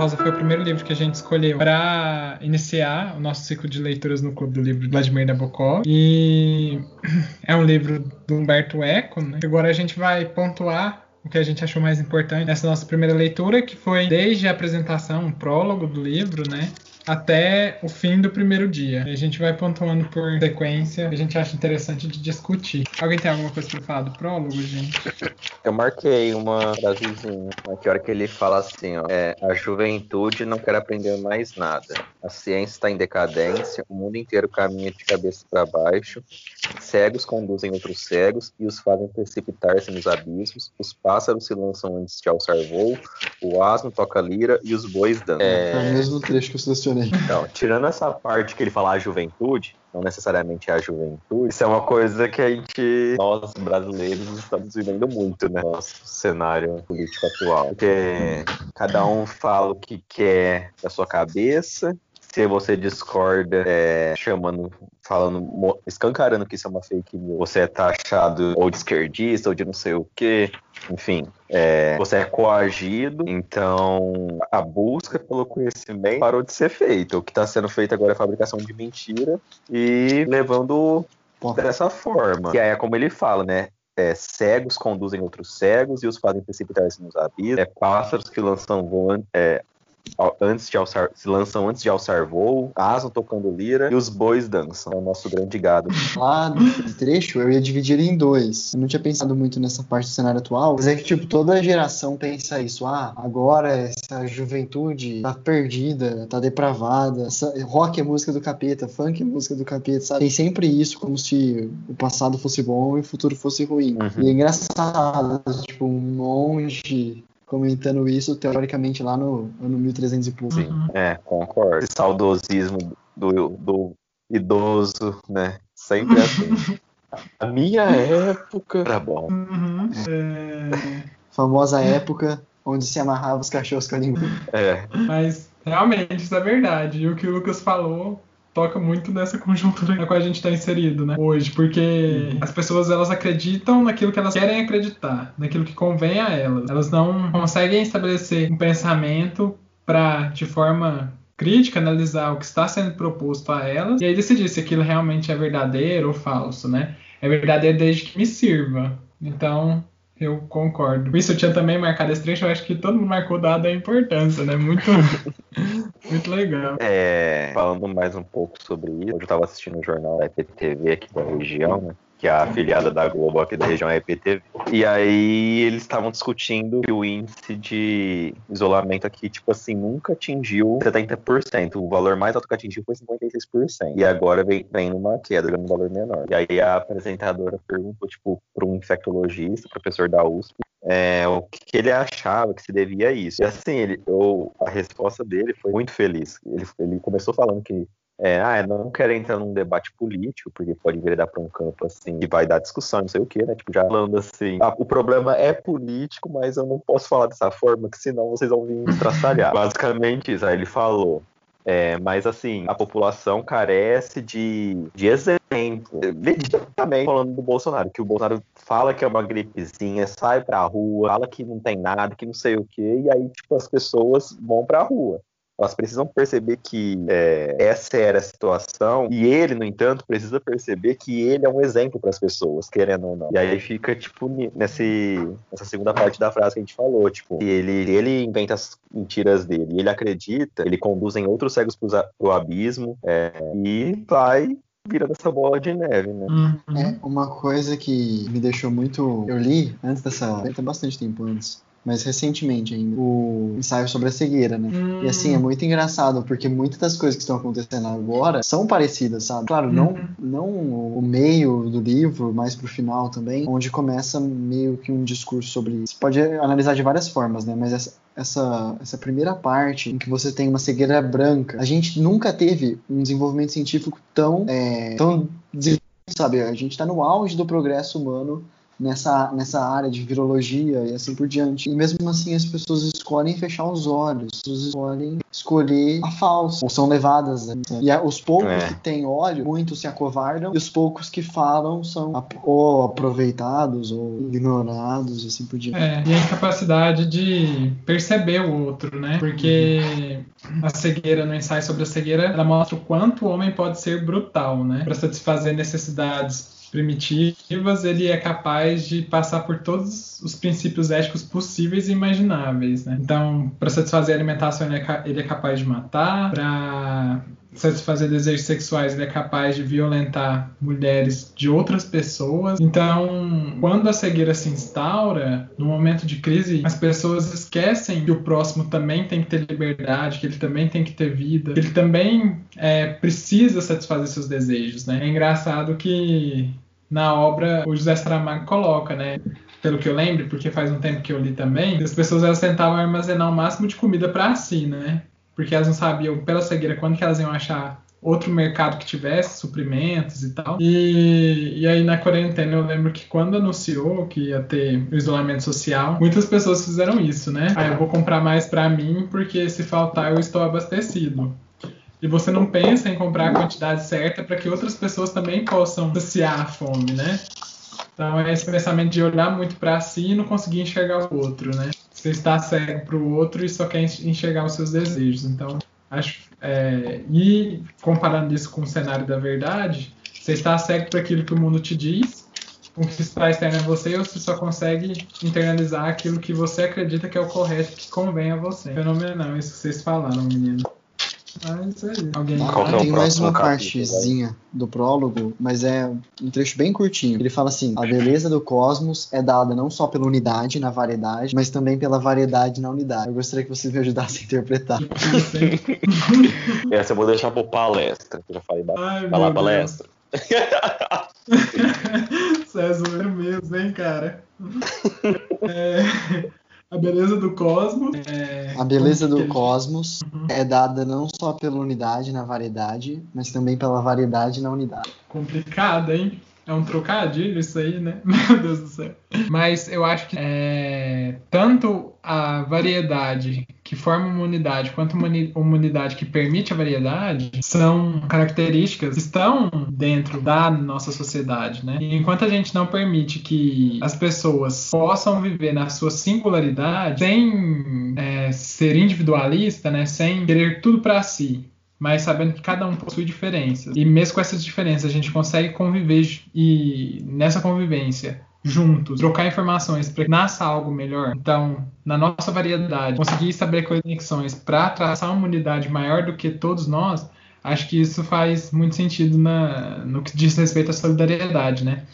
Rosa foi o primeiro livro que a gente escolheu para iniciar o nosso ciclo de leituras no Clube do Livro Vladimir Nabokov. E é um livro do Humberto Eco, né? Agora a gente vai pontuar o que a gente achou mais importante nessa nossa primeira leitura, que foi desde a apresentação, o prólogo do livro, né? Até o fim do primeiro dia. A gente vai pontuando por sequência, a gente acha interessante de discutir. Alguém tem alguma coisa para falar do prólogo, gente? Eu marquei uma frasezinha, que hora que ele fala assim, ó, é, a juventude não quer aprender mais nada. A ciência está em decadência, o mundo inteiro caminha de cabeça para baixo, cegos conduzem outros cegos e os fazem precipitar-se nos abismos, os pássaros se lançam antes de alçar voo, o asno toca lira e os bois dançam. É, é o mesmo trecho que eu selecionei então, tirando essa parte que ele fala a juventude, não necessariamente a juventude, isso é uma coisa que a gente, nós brasileiros, estamos vivendo muito, né? Nosso cenário político atual. Porque cada um fala o que quer da sua cabeça, se você discorda, é, chamando, falando, escancarando que isso é uma fake news, você é taxado ou de esquerdista ou de não sei o quê, enfim, é, você é coagido, então a busca pelo conhecimento parou de ser feita. O que está sendo feito agora é fabricação de mentira e levando dessa forma. E aí é como ele fala, né? É, cegos conduzem outros cegos e os fazem precipitar-se nos abismos. É, pássaros que lançam voando, é, antes de alçar, se lançam antes de alçar voo, asam tocando lira e os bois dançam. É o nosso grande gado. Lá do trecho eu ia dividir em dois. Eu não tinha pensado muito nessa parte do cenário atual, mas é que tipo toda geração pensa isso. Ah, agora essa juventude tá perdida, tá depravada. Essa, rock é música do capeta, funk é música do capeta, sabe? Tem sempre isso como se o passado fosse bom e o futuro fosse ruim. Uhum. E é engraçado, tipo, um monge comentando isso, teoricamente, lá no ano 1300 e pouco. Sim, é, concordo. Esse saudosismo do, do idoso, né? Sempre assim. A minha época era bom. Uhum. É... Famosa época onde se amarrava os cachorros com a língua. É. Mas realmente isso é verdade. E o que o Lucas falou toca muito nessa conjuntura na qual a gente está inserido, né? Hoje, porque uhum. as pessoas elas acreditam naquilo que elas querem acreditar, naquilo que convém a elas. Elas não conseguem estabelecer um pensamento para de forma crítica analisar o que está sendo proposto a elas e aí decidir se aquilo realmente é verdadeiro ou falso, né? É verdadeiro desde que me sirva. Então, eu concordo. Isso eu tinha também marcado esse trecho, eu acho que todo mundo marcou dado a importância, né? Muito, muito legal. É, falando mais um pouco sobre isso, hoje eu estava assistindo o jornal da EPTV aqui da região, né? Que é a afiliada da Globo aqui da região é EPTV. E aí eles estavam discutindo que o índice de isolamento aqui, tipo assim, nunca atingiu 70%. O valor mais alto que atingiu foi 56%. E agora vem, vem numa queda, num valor menor. E aí a apresentadora perguntou, tipo, para um infectologista, professor da USP, é, o que ele achava que se devia a isso. E assim, ele, eu, a resposta dele foi muito feliz. Ele, ele começou falando que é, ah, não quero entrar num debate político, porque pode virar para um campo assim que vai dar discussão, não sei o que, né? Tipo, já falando assim, ah, o problema é político, mas eu não posso falar dessa forma, que senão vocês vão vir estraçalhar. Basicamente isso. Aí ele falou. É, mas assim, a população carece de, de exemplo. Legítimamente falando do Bolsonaro, que o Bolsonaro fala que é uma gripezinha, sai pra rua, fala que não tem nada, que não sei o que, e aí, tipo, as pessoas vão pra rua elas precisam perceber que é, essa era a situação e ele, no entanto, precisa perceber que ele é um exemplo para as pessoas, querendo ou não. E aí fica, tipo, nesse, nessa segunda parte da frase que a gente falou, tipo, ele, ele inventa as mentiras dele, ele acredita, ele conduz em outros cegos para o abismo é, e vai virando essa bola de neve, né? É, uma coisa que me deixou muito. Eu li antes dessa. Tem bastante tempo antes mas recentemente ainda, o ensaio sobre a cegueira, né? Hum. E assim, é hum. muito engraçado, porque muitas das coisas que estão acontecendo agora são parecidas, sabe? Claro, não, uhum. não o meio do livro, mas pro final também, onde começa meio que um discurso sobre. Você pode analisar de várias formas, né? Mas essa, essa, essa primeira parte em que você tem uma cegueira branca, a gente nunca teve um desenvolvimento científico tão, é, tão sabe? A gente está no auge do progresso humano nessa, nessa área de virologia e assim por diante. E mesmo assim as pessoas escolhem fechar os olhos, as pessoas escolhem escolher a falsa, ou são levadas. Né? E os poucos é. que têm olho, muitos se acovardam, e os poucos que falam são ou aproveitados ou ignorados, assim por diante. É, e a incapacidade de perceber o outro, né? Porque uhum. a cegueira, no ensaio sobre a cegueira, ela mostra o quanto o homem pode ser brutal, né? Para satisfazer necessidades primitivas, ele é capaz de passar por todos os princípios éticos possíveis e imagináveis. Né? Então, para satisfazer a alimentação, ele é, ele é capaz de matar, para satisfazer desejos sexuais, ele é capaz de violentar mulheres de outras pessoas. Então, quando a cegueira se instaura, no momento de crise, as pessoas esquecem que o próximo também tem que ter liberdade, que ele também tem que ter vida, que ele também é, precisa satisfazer seus desejos. Né? É engraçado que na obra o José Saramago coloca, né? Pelo que eu lembro, porque faz um tempo que eu li também, as pessoas elas tentavam armazenar o máximo de comida para si, né? Porque elas não sabiam pela cegueira quando que elas iam achar outro mercado que tivesse suprimentos e tal. E, e aí na quarentena eu lembro que quando anunciou que ia ter o isolamento social, muitas pessoas fizeram isso, né? Aí eu vou comprar mais para mim porque se faltar eu estou abastecido e você não pensa em comprar a quantidade certa para que outras pessoas também possam saciar a fome, né? Então é esse pensamento de olhar muito para si e não conseguir enxergar o outro, né? Você está cego para o outro e só quer enxergar os seus desejos. Então acho é, e comparando isso com o cenário da verdade, você está cego para aquilo que o mundo te diz, o que está externo a você, ou você só consegue internalizar aquilo que você acredita que é o correto, que convém a você. Fenomenal isso que vocês falaram, menino. Ah, isso aí. Alguém ah, tem mais uma partezinha do prólogo, mas é um trecho bem curtinho. Ele fala assim: a beleza do cosmos é dada não só pela unidade na variedade, mas também pela variedade na unidade. Eu gostaria que você me ajudasse a interpretar. Essa eu vou deixar pro palestra, que eu já falei. Ai, Vai lá, palestra. César mesmo, hein, cara? É, a beleza do cosmos. É... A beleza do cosmos uhum. é dada não só pela unidade na variedade, mas também pela variedade na unidade. Complicado, hein? É um trocadilho isso aí, né? Meu Deus do céu. Mas eu acho que é, tanto a variedade que forma uma unidade quanto uma unidade que permite a variedade são características que estão dentro da nossa sociedade, né? E enquanto a gente não permite que as pessoas possam viver na sua singularidade sem é, ser individualista, né? Sem querer tudo para si, mas sabendo que cada um possui diferenças. E mesmo com essas diferenças, a gente consegue conviver e nessa convivência juntos, trocar informações para que nasça algo melhor. Então, na nossa variedade, conseguir estabelecer conexões para traçar uma unidade maior do que todos nós, acho que isso faz muito sentido na, no que diz respeito à solidariedade, né?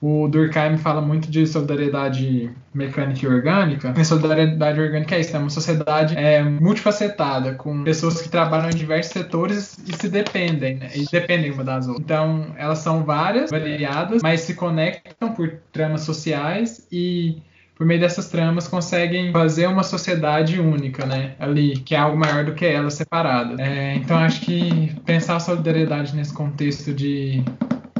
O Durkheim fala muito de solidariedade mecânica e orgânica. E solidariedade orgânica é isso, é uma sociedade é, multifacetada, com pessoas que trabalham em diversos setores e se dependem, né? E dependem uma das outras. Então, elas são várias, variadas, mas se conectam por tramas sociais e por meio dessas tramas conseguem fazer uma sociedade única, né? Ali, que é algo maior do que elas separadas. É, então acho que pensar a solidariedade nesse contexto de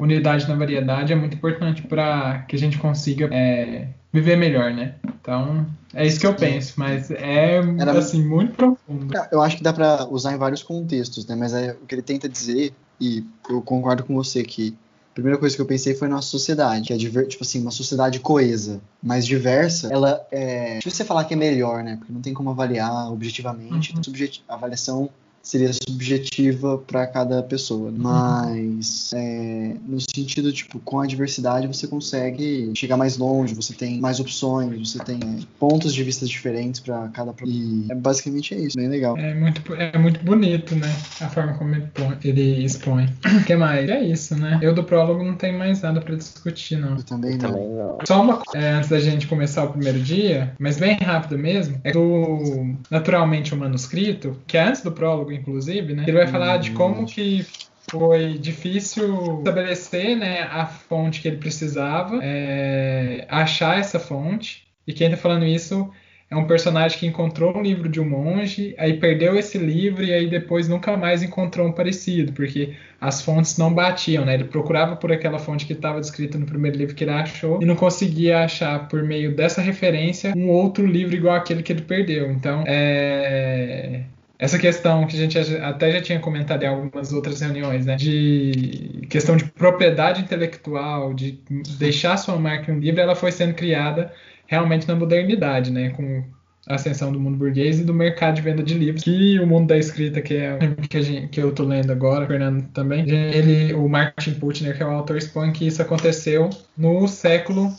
unidade na variedade é muito importante para que a gente consiga é, viver melhor, né? Então, é isso que eu penso, mas é Era... assim muito profundo. Eu acho que dá para usar em vários contextos, né? Mas é, o que ele tenta dizer e eu concordo com você que a primeira coisa que eu pensei foi nossa sociedade, que é diver, tipo assim, uma sociedade coesa, mas diversa. Ela é. Deixa você falar que é melhor, né? Porque não tem como avaliar objetivamente. Uhum. A avaliação seria subjetiva para cada pessoa. Uhum. Mas é, no sentido, tipo, com a diversidade você consegue chegar mais longe, você tem mais opções, você tem é, pontos de vista diferentes para cada e é, basicamente é isso, bem legal. É muito, é muito bonito, né? A forma como ele, ele expõe. O que mais? É isso, né? Eu do prólogo não tenho mais nada para discutir, não. Eu também não. Também não. Só uma coisa, é, antes da gente começar o primeiro dia, mas bem rápido mesmo, é do Naturalmente o Manuscrito, que é antes do prólogo inclusive, né? Ele vai falar de como que foi difícil estabelecer né, a fonte que ele precisava, é, achar essa fonte. E quem está falando isso é um personagem que encontrou um livro de um monge, aí perdeu esse livro e aí depois nunca mais encontrou um parecido, porque as fontes não batiam, né? Ele procurava por aquela fonte que estava descrita no primeiro livro que ele achou e não conseguia achar por meio dessa referência um outro livro igual aquele que ele perdeu. Então, é essa questão que a gente até já tinha comentado em algumas outras reuniões, né, de questão de propriedade intelectual, de deixar sua marca em um livro, ela foi sendo criada realmente na modernidade, né, com a ascensão do mundo burguês e do mercado de venda de livros, que o mundo da escrita, que é que, gente, que eu tô lendo agora, Fernando também, ele, o Martin Putner, que é o autor, expõe que isso aconteceu no século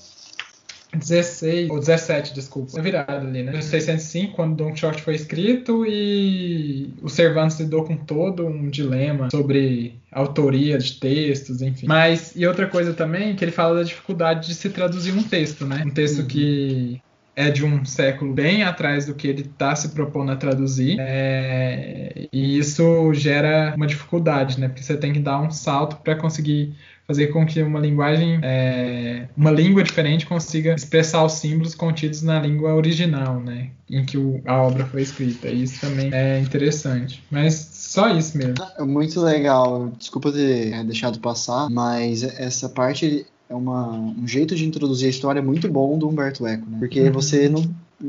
16, ou 17, desculpa, virada ali, né? 1605, quando Don Quixote foi escrito e o Cervantes lidou com todo um dilema sobre autoria de textos, enfim. Mas, e outra coisa também, que ele fala da dificuldade de se traduzir um texto, né? Um texto uhum. que é de um século bem atrás do que ele está se propondo a traduzir, é, e isso gera uma dificuldade, né? Porque você tem que dar um salto para conseguir fazer com que uma linguagem, é, uma língua diferente consiga expressar os símbolos contidos na língua original, né, em que o, a obra foi escrita. Isso também é interessante. Mas só isso mesmo. É muito legal. Desculpa ter é, deixado passar, mas essa parte é uma, um jeito de introduzir a história muito bom do Humberto Eco, né? Porque uhum. você não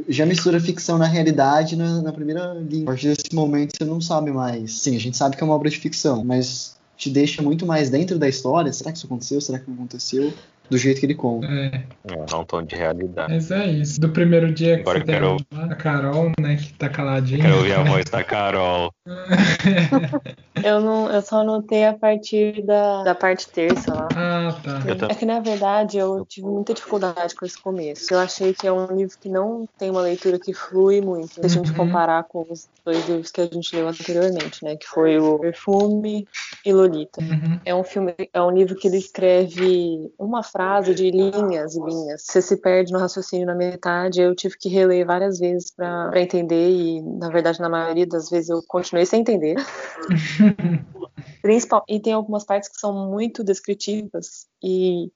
já mistura ficção na realidade na, na primeira linha. A partir desse momento você não sabe mais. Sim, a gente sabe que é uma obra de ficção, mas te deixa muito mais dentro da história. Será que isso aconteceu? Será que não aconteceu? Do jeito que ele conta. É. É um tom de realidade. Mas é isso. Do primeiro dia que Agora você quero... a Carol, né, que tá caladinha. Quero ouvir a voz da Carol. eu, não, eu só anotei a partir da, da parte terça lá. Ah, tá. É que, na verdade, eu tive muita dificuldade com esse começo. Eu achei que é um livro que não tem uma leitura que flui muito. Se a gente uhum. comparar com os dois livros que a gente leu anteriormente, né? Que foi o Perfume e Lolita. Uhum. É um filme, é um livro que ele escreve uma frase de linhas e linhas. Você se perde no raciocínio na metade. Eu tive que reler várias vezes para entender e, na verdade, na maioria das vezes eu continuei sem entender. Principal, e tem algumas partes que são muito descritivas e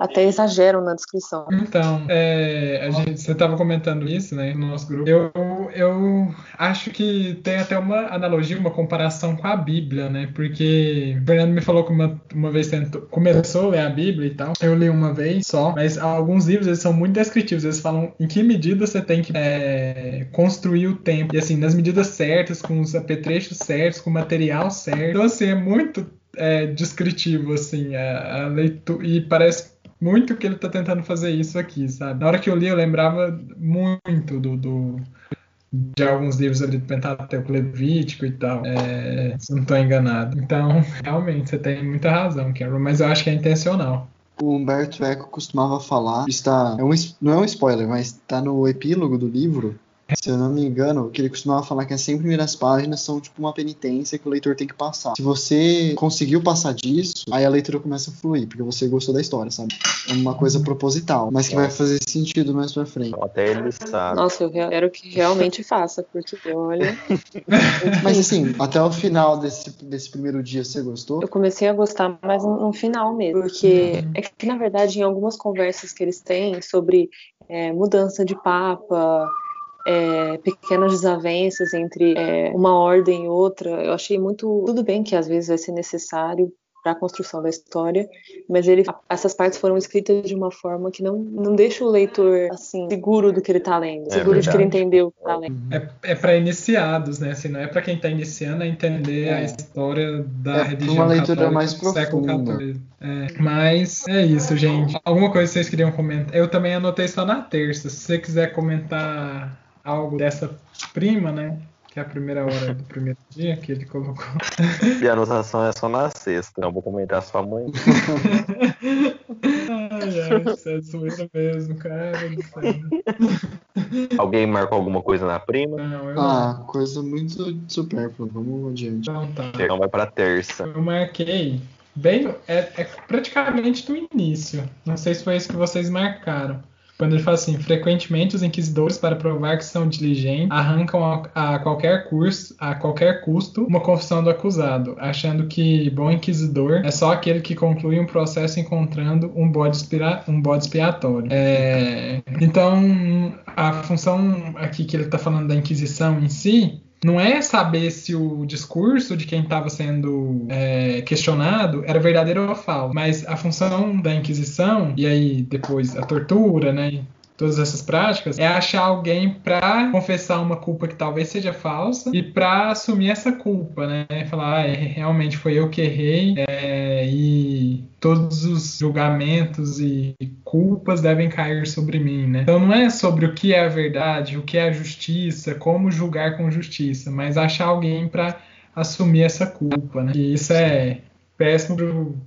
até exageram na descrição. Então, é, a gente, você estava comentando isso, né, no nosso grupo. Eu, eu acho que tem até uma analogia, uma comparação com a Bíblia, né? Porque o Fernando me falou que uma, uma vez tentou, começou a ler a Bíblia e tal. Eu li uma vez só, mas alguns livros eles são muito descritivos. Eles falam em que medida você tem que é, construir o tempo. E assim, nas medidas certas, com os apetrechos certos, com o material certo. Então, assim, é muito é, descritivo, assim, a, a leitura. E parece muito que ele tá tentando fazer isso aqui, sabe? Na hora que eu li, eu lembrava muito do, do de alguns livros ali do Pentateuco Levítico e tal, é, se não estou enganado. Então, realmente, você tem muita razão, Carol, mas eu acho que é intencional. O Humberto Eco costumava falar, está, é um, não é um spoiler, mas está no epílogo do livro, se eu não me engano, que ele costumava falar que as 100 primeiras páginas são tipo uma penitência que o leitor tem que passar. Se você conseguiu passar disso, aí a leitura começa a fluir, porque você gostou da história, sabe? É uma coisa proposital, mas que vai fazer sentido mais pra frente. Até ele sabe. Nossa, eu quero que realmente faça, porque olha. mas assim, até o final desse, desse primeiro dia você gostou? Eu comecei a gostar, mas no final mesmo, porque uhum. é que na verdade em algumas conversas que eles têm sobre é, mudança de papa, é, pequenas desavenças entre é, uma ordem e outra. Eu achei muito. Tudo bem que às vezes vai ser necessário para a construção da história, mas ele, essas partes foram escritas de uma forma que não, não deixa o leitor assim seguro do que ele está lendo, é seguro verdade. de que ele entendeu o que está lendo. É, é para iniciados, né? Assim, não é para quem está iniciando a entender é. a história da é religião uma leitura mais do século profunda. XIV. É, mas é isso, gente. Alguma coisa que vocês queriam comentar? Eu também anotei só na terça. Se você quiser comentar algo dessa prima, né? Que é a primeira hora do primeiro dia que ele colocou. E a anotação é só na sexta. Não vou comentar sua mãe. ai, ai, isso é zoeira mesmo, cara. Alguém marcou alguma coisa na prima? Não, eu Ah, não. coisa muito supérflua. Vamos adiante. Então tá. Então vai pra terça. Eu marquei bem. É, é praticamente do início. Não sei se foi isso que vocês marcaram. Quando ele fala assim: frequentemente os inquisidores, para provar que são diligentes, arrancam a, a, qualquer curso, a qualquer custo, uma confissão do acusado, achando que bom inquisidor é só aquele que conclui um processo encontrando um bode, expira, um bode expiatório. É, então, a função aqui que ele está falando da Inquisição em si não é saber se o discurso de quem estava sendo é, questionado era verdadeiro ou falso, mas a função da Inquisição, e aí depois a tortura, né? Todas essas práticas, é achar alguém para confessar uma culpa que talvez seja falsa e para assumir essa culpa, né? Falar, ah, realmente foi eu que errei é, e todos os julgamentos e culpas devem cair sobre mim, né? Então não é sobre o que é a verdade, o que é a justiça, como julgar com justiça, mas achar alguém para assumir essa culpa, né? E isso é péssimo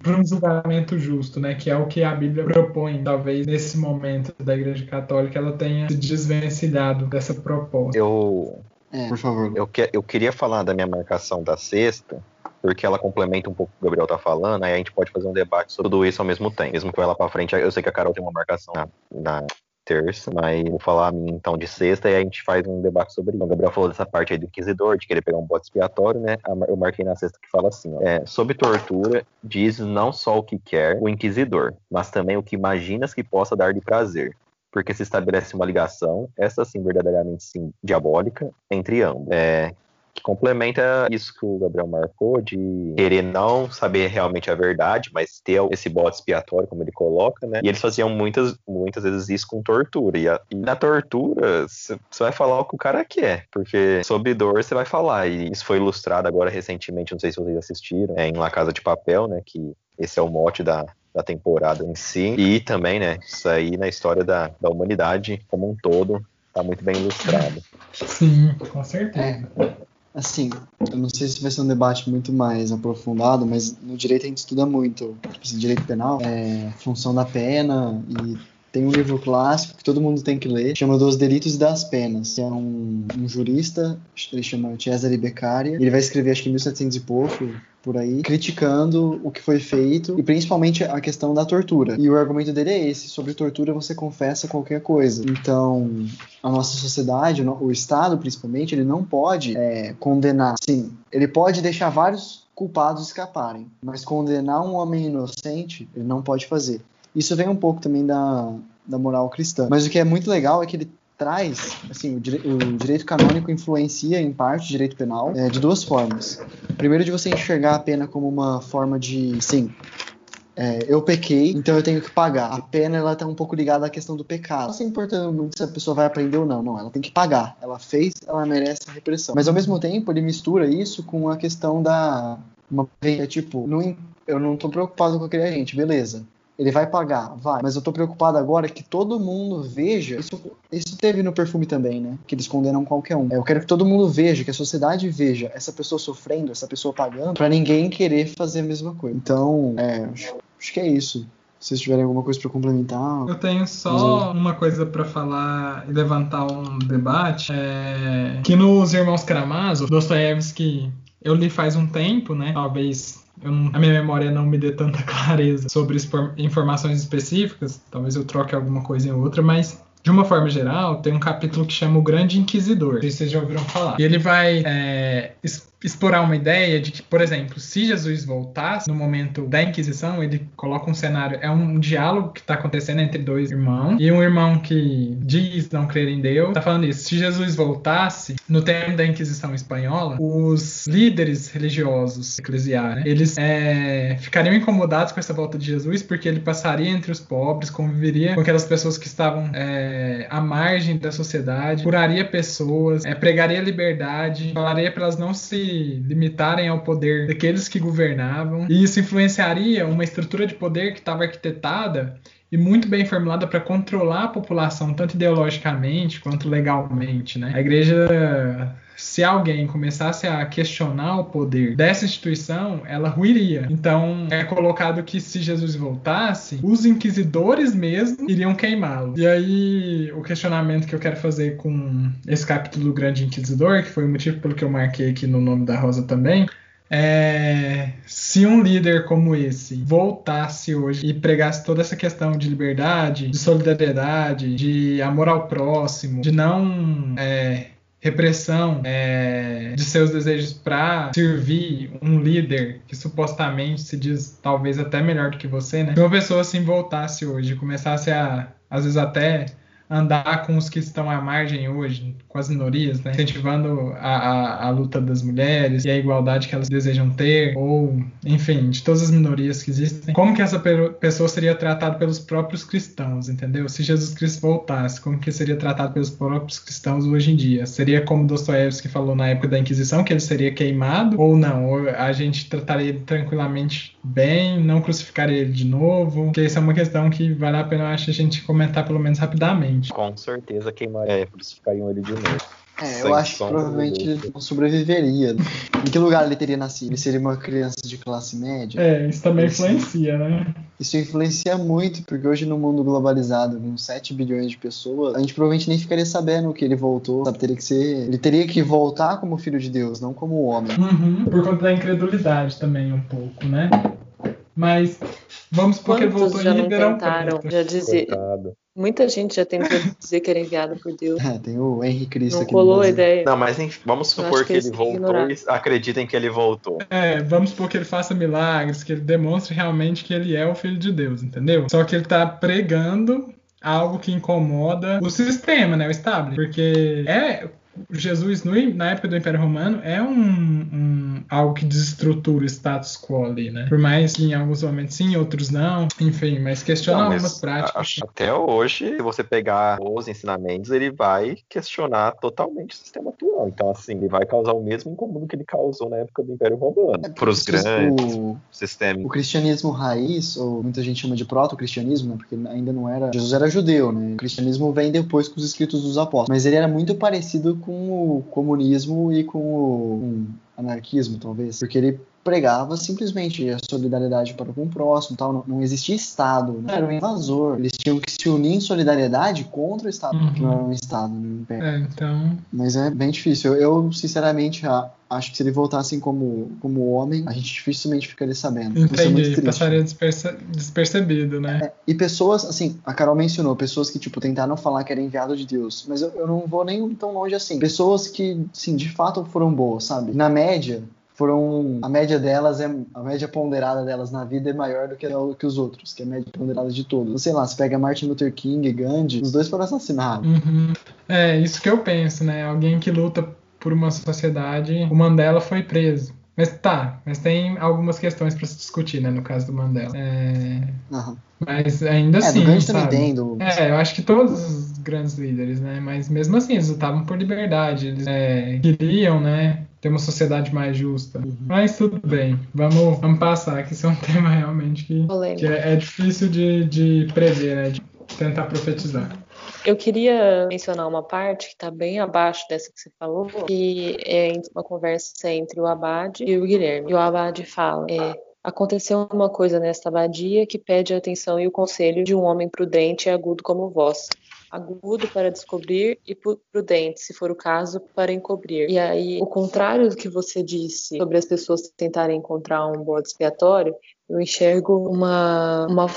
para um julgamento justo, né? Que é o que a Bíblia propõe, talvez nesse momento da Igreja Católica ela tenha se desvencilhado dessa proposta. Eu, é, por favor. Eu, que, eu queria falar da minha marcação da sexta, porque ela complementa um pouco o que o Gabriel tá falando, aí a gente pode fazer um debate sobre tudo isso ao mesmo tempo. Mesmo com ela para frente, eu sei que a Carol tem uma marcação na, na terça, mas vou falar a mim então de sexta e a gente faz um debate sobre isso. O Gabriel falou dessa parte aí do inquisidor, de querer pegar um bote expiatório, né? Eu marquei na sexta que fala assim, ó, é, sob tortura, diz não só o que quer o inquisidor, mas também o que imaginas que possa dar de prazer. Porque se estabelece uma ligação, essa sim verdadeiramente sim diabólica, entre ambos. É, que complementa isso que o Gabriel marcou, de querer não saber realmente a verdade, mas ter esse bode expiatório, como ele coloca, né? E eles faziam muitas, muitas vezes isso com tortura. E, a, e na tortura, você vai falar o que o cara quer, porque sob dor você vai falar. E isso foi ilustrado agora recentemente, não sei se vocês assistiram, é, em La Casa de Papel, né? Que esse é o mote da, da temporada em si. E também, né? Isso aí na história da, da humanidade como um todo. Tá muito bem ilustrado. Sim, com certeza. É. Assim, eu não sei se vai ser um debate muito mais aprofundado, mas no direito a gente estuda muito, tipo assim, direito penal, é, função da pena e tem um livro clássico que todo mundo tem que ler, chama Dos Delitos e das Penas, é um, um jurista, ele chama Cesare Beccaria, ele vai escrever acho que em 1700 e pouco, por aí, criticando o que foi feito e principalmente a questão da tortura. E o argumento dele é esse: sobre tortura você confessa qualquer coisa. Então, a nossa sociedade, o Estado principalmente, ele não pode é, condenar. Sim, ele pode deixar vários culpados escaparem, mas condenar um homem inocente, ele não pode fazer. Isso vem um pouco também da, da moral cristã. Mas o que é muito legal é que ele traz, assim, o, dire o, direito canônico influencia em parte o direito penal é, de duas formas. Primeiro de você enxergar a pena como uma forma de, sim, é, eu pequei, então eu tenho que pagar. A pena ela tá um pouco ligada à questão do pecado. Não se importando muito se a pessoa vai aprender ou não, não, ela tem que pagar. Ela fez, ela merece a repressão. Mas ao mesmo tempo ele mistura isso com a questão da uma é tipo, não, eu não tô preocupado com aquele agente, beleza. Ele vai pagar, vai. Mas eu tô preocupado agora que todo mundo veja. Isso, isso teve no perfume também, né? Que eles condenam qualquer um. Eu quero que todo mundo veja, que a sociedade veja essa pessoa sofrendo, essa pessoa pagando, para ninguém querer fazer a mesma coisa. Então, é, acho, acho que é isso. Se vocês tiverem alguma coisa para complementar. Eu tenho só uma coisa para falar e levantar um debate. É... Que nos Irmãos Karamazov, Dostoiévski, eu li faz um tempo, né? Talvez não, a minha memória não me dê tanta clareza sobre informações específicas, talvez eu troque alguma coisa em outra, mas de uma forma geral, tem um capítulo que chama O Grande Inquisidor. Se vocês já ouviram falar. E ele vai é, explorar uma ideia de que, por exemplo, se Jesus voltasse no momento da Inquisição, ele coloca um cenário, é um diálogo que está acontecendo entre dois irmãos, e um irmão que diz não crer em Deus, está falando isso. Se Jesus voltasse, no tempo da Inquisição espanhola, os líderes religiosos eclesiais, né, eles é, ficariam incomodados com essa volta de Jesus, porque ele passaria entre os pobres, conviveria com aquelas pessoas que estavam é, à margem da sociedade, curaria pessoas, é, pregaria liberdade, falaria para elas não se limitarem ao poder daqueles que governavam, e isso influenciaria uma estrutura de poder que estava arquitetada e muito bem formulada para controlar a população, tanto ideologicamente quanto legalmente. Né? A igreja se alguém começasse a questionar o poder dessa instituição, ela ruiria. Então é colocado que se Jesus voltasse, os inquisidores mesmo iriam queimá-lo. E aí o questionamento que eu quero fazer com esse capítulo do Grande Inquisidor, que foi o motivo pelo que eu marquei aqui no nome da Rosa também, é, se um líder como esse voltasse hoje e pregasse toda essa questão de liberdade, de solidariedade, de amor ao próximo, de não é, repressão é, de seus desejos para servir um líder que supostamente se diz talvez até melhor do que você, né? Se uma pessoa assim voltasse hoje, começasse a, às vezes até andar com os que estão à margem hoje, com as minorias, né? incentivando a, a, a, luta das mulheres e a igualdade que elas desejam ter, ou, enfim, de todas as minorias que existem. Como que essa pessoa seria tratada pelos próprios cristãos, entendeu? Se Jesus Cristo voltasse, como que seria tratado pelos próprios cristãos hoje em dia? Seria como Dostoiévski falou na época da Inquisição, que ele seria queimado, ou não? Ou a gente trataria ele tranquilamente bem, não crucificaria ele de novo? Porque isso é uma questão que vale a pena, eu acho, a gente comentar pelo menos rapidamente. Com certeza queimaria, é, crucificariam ele de novo. É, eu acho que provavelmente ele não sobreviveria. Em que lugar ele teria nascido? Ele seria uma criança de classe média? É, isso também influencia, né? Isso influencia muito, porque hoje no mundo globalizado, com 7 bilhões de pessoas, a gente provavelmente nem ficaria sabendo que ele voltou. Sabe? Teria que ser. Ele teria que voltar como filho de Deus, não como homem. Uhum, por conta da incredulidade também, um pouco, né? Mas vamos porque Quantos voltou já em não Ribeirão tentaram Preto. já dizer. Coitado. Muita gente já tentou dizer que era enviado por Deus. É, tem o Henry Cristo Não aqui colou a ideia. Não, mas enfim, vamos supor que, que ele voltou e acreditem que ele voltou. É, vamos supor que ele faça milagres, que ele demonstre realmente que ele é o filho de Deus, entendeu? Só que ele tá pregando algo que incomoda o sistema, né? O establishment. Porque é. Jesus, no- na época do Império Romano, é um, um- algo que desestrutura o status quo ali, né? Por mais que em alguns momentos sim, outros não. Enfim, mas questiona Não, algumas mas práticas. a- até hoje, se você pegar os ensinamentos, ele vai questionar totalmente o sistema atual. Então, assim, ele vai causar o mesmo incômodo que ele causou na época do Império Romano. Para os grandes O, sistemas. o cristianismo raiz, ou muita gente chama de proto-cristianismo, né, porque ainda não era. Jesus era judeu, né? O cristianismo vem depois com os escritos dos apóstolos. Mas ele era muito parecido com o comunismo e com o com anarquismo, talvez. Porque ele pregava simplesmente a solidariedade para com o próximo tal. Não, não existia Estado, não era um invasor. Eles tinham que se unir em solidariedade contra o Estado, Uhum. que não era um Estado, um império. É, então. Mas é bem difícil. Eu, eu, sinceramente, acho que se ele voltasse como, como homem, a gente dificilmente ficaria sabendo. É Entendi, triste. passaria desperce- despercebido, né? E pessoas, assim, a Carol mencionou, pessoas que, tipo, tentaram falar que era enviado de Deus. Mas eu, eu não vou nem tão longe assim. Pessoas que, sim, de fato foram boas, sabe? Na média, foram. A média delas é. A média ponderada delas na vida é maior do que, que os outros, que é a média ponderada de todos. Sei lá, se pega Martin Luther King e Gandhi, os dois foram assassinados. Uhum. É, isso que eu penso, né? Alguém que luta por uma sociedade. O Mandela foi preso. Mas tá, mas tem algumas questões para se discutir, né? No caso do Mandela. É, Aham. mas ainda É, assim. do Gandhi também sabe? tem, do. É, eu acho que todos os grandes líderes, né? Mas mesmo assim, eles lutavam por liberdade. Eles é, queriam, né? Ter uma sociedade mais justa. Uhum. Mas tudo bem, vamos, vamos passar, que isso é um tema realmente que, que é, é difícil de, de prever, né? De tentar profetizar. Eu queria mencionar uma parte que está bem abaixo dessa que você falou, que é uma conversa entre o Abade e o Guilherme. E o Abade fala: é, Aconteceu uma coisa nesta abadia que pede a atenção e o conselho de um homem prudente e agudo como vós. Agudo para descobrir e prudente, se for o caso, para encobrir. E aí, o contrário do que você disse sobre as pessoas tentarem encontrar um bode expiatório, eu enxergo uma, uma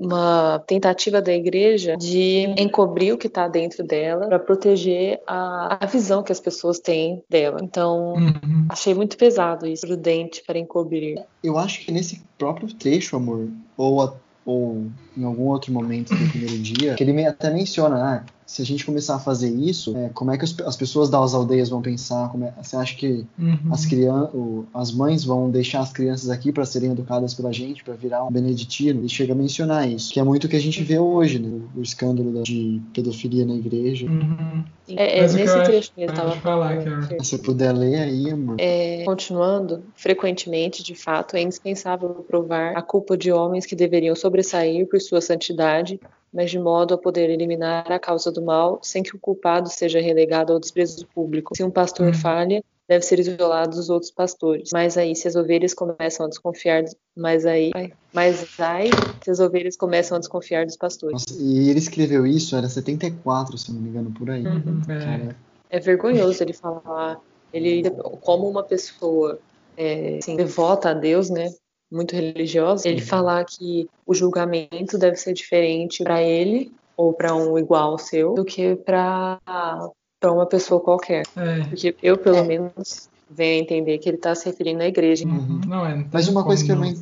uma tentativa da igreja de encobrir o que está dentro dela para proteger a, a visão que as pessoas têm dela. Então, Uhum. achei muito pesado isso, prudente para encobrir. Eu acho que nesse próprio trecho, amor, ou, a- ou em algum outro momento do primeiro dia, que ele me- até menciona, ah, se a gente começar a fazer isso, é, como é que as pessoas das aldeias vão pensar? Como é- você acha que Uhum. as, crian o- as mães vão deixar as crianças aqui para serem educadas pela gente, para virar um beneditino? E chega a mencionar isso, que é muito o que a gente vê hoje, né? O escândalo da- de pedofilia na igreja. Uhum. É, é nesse eu acho- trecho que ele pode estava falando. Carol. Se você puder ler aí, amor. É, continuando, frequentemente, de fato, é indispensável provar a culpa de homens que deveriam sobressair por sua santidade, mas de modo a poder eliminar a causa do mal sem que o culpado seja relegado ao desprezo público. Se um pastor Uhum. falha, deve ser isolado dos outros pastores. Mas aí, se as ovelhas começam a desconfiar, mas aí, mas aí, se as ovelhas começam a desconfiar dos pastores. Nossa, e ele escreveu isso, era 74, se não me engano, por aí. Uhum, é. É vergonhoso ele falar, ele como uma pessoa é, assim, devota a Deus, né? Muito religiosa, ele falar que o julgamento deve ser diferente para ele ou para um igual seu do que para para uma pessoa qualquer. É. Porque eu, pelo É. menos, venho a entender que ele está se referindo à igreja. Uhum. Não é. não Mas uma coisa que eu não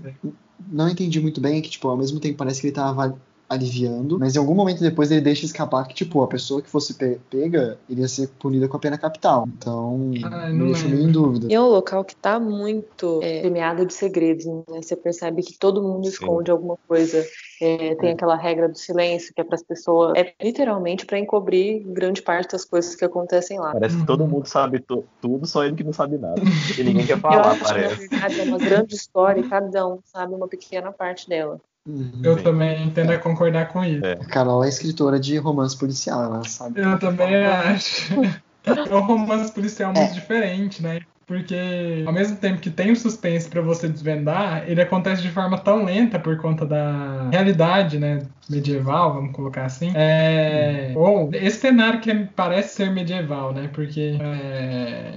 não, entendi muito bem é que, tipo, ao mesmo tempo parece que ele tava aliviando, mas em algum momento depois ele deixa escapar que, tipo, a pessoa que fosse pe- pega iria ser punida com a pena capital. Então, Ah, me não deixa meio em dúvida. E é um local que está muito é, permeado de segredos, né? Você percebe que todo mundo Sim. esconde alguma coisa. É, tem aquela regra do silêncio que é para as pessoas. É literalmente para encobrir grande parte das coisas que acontecem lá. Parece que Uhum. todo mundo sabe tu- tudo, só ele que não sabe nada. E ninguém quer Eu falar, acho que, na parece. verdade, é uma grande história e cada um sabe uma pequena parte dela. Uhum. Eu Sim. também tendo a concordar com isso. É. A Carol é escritora de romance policial, ela sabe. Eu também acho. É um romance policial muito É. diferente, né? Porque ao mesmo tempo que tem o suspense pra você desvendar, ele acontece de forma tão lenta por conta da realidade, né? Medieval, vamos colocar assim. É... Ou esse cenário que parece ser medieval, né? Porque é,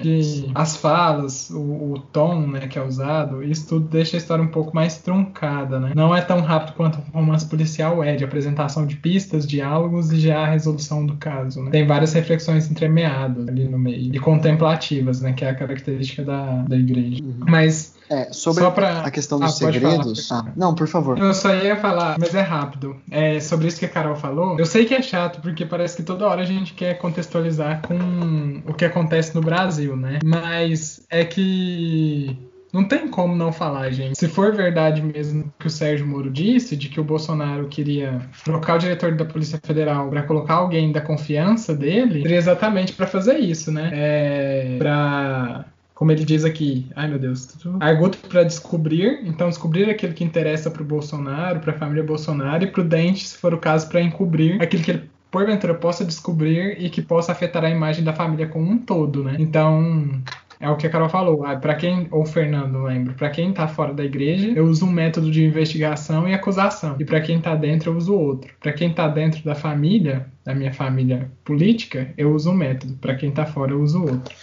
as falas, o, o tom né, que é usado, isso tudo deixa a história um pouco mais truncada, né? Não é tão rápido quanto o romance policial é, de apresentação de pistas, diálogos e já a resolução do caso. Né? Tem várias reflexões entremeadas ali no meio, e contemplativas, né? Que é a característica da, da igreja. Uhum. Mas É, sobre Só pra- a questão dos Ah, falar, segredos. pode Ah, não, por favor. eu só ia falar, mas é rápido. É sobre isso que a Carol falou. Eu sei que é chato, porque parece que toda hora a gente quer contextualizar com o que acontece no Brasil, né? Mas é que. Não tem como não falar, gente. Se for verdade mesmo que o Sérgio Moro disse, de que o Bolsonaro queria trocar o diretor da Polícia Federal para colocar alguém da confiança dele, seria exatamente para fazer isso, né? É, para como ele diz aqui, ai meu Deus, arguto para descobrir, então descobrir aquilo que interessa para o Bolsonaro, para a família Bolsonaro, e prudente, se for o caso, para encobrir aquilo que ele porventura possa descobrir e que possa afetar a imagem da família como um todo, né? Então, é o que a Carol falou. Ah, Para quem, ou Fernando, lembro, para quem tá fora da igreja, eu uso um método de investigação e acusação. E para quem tá dentro, eu uso outro. Para quem tá dentro da família, da minha família política, eu uso um método. Para quem tá fora, eu uso outro.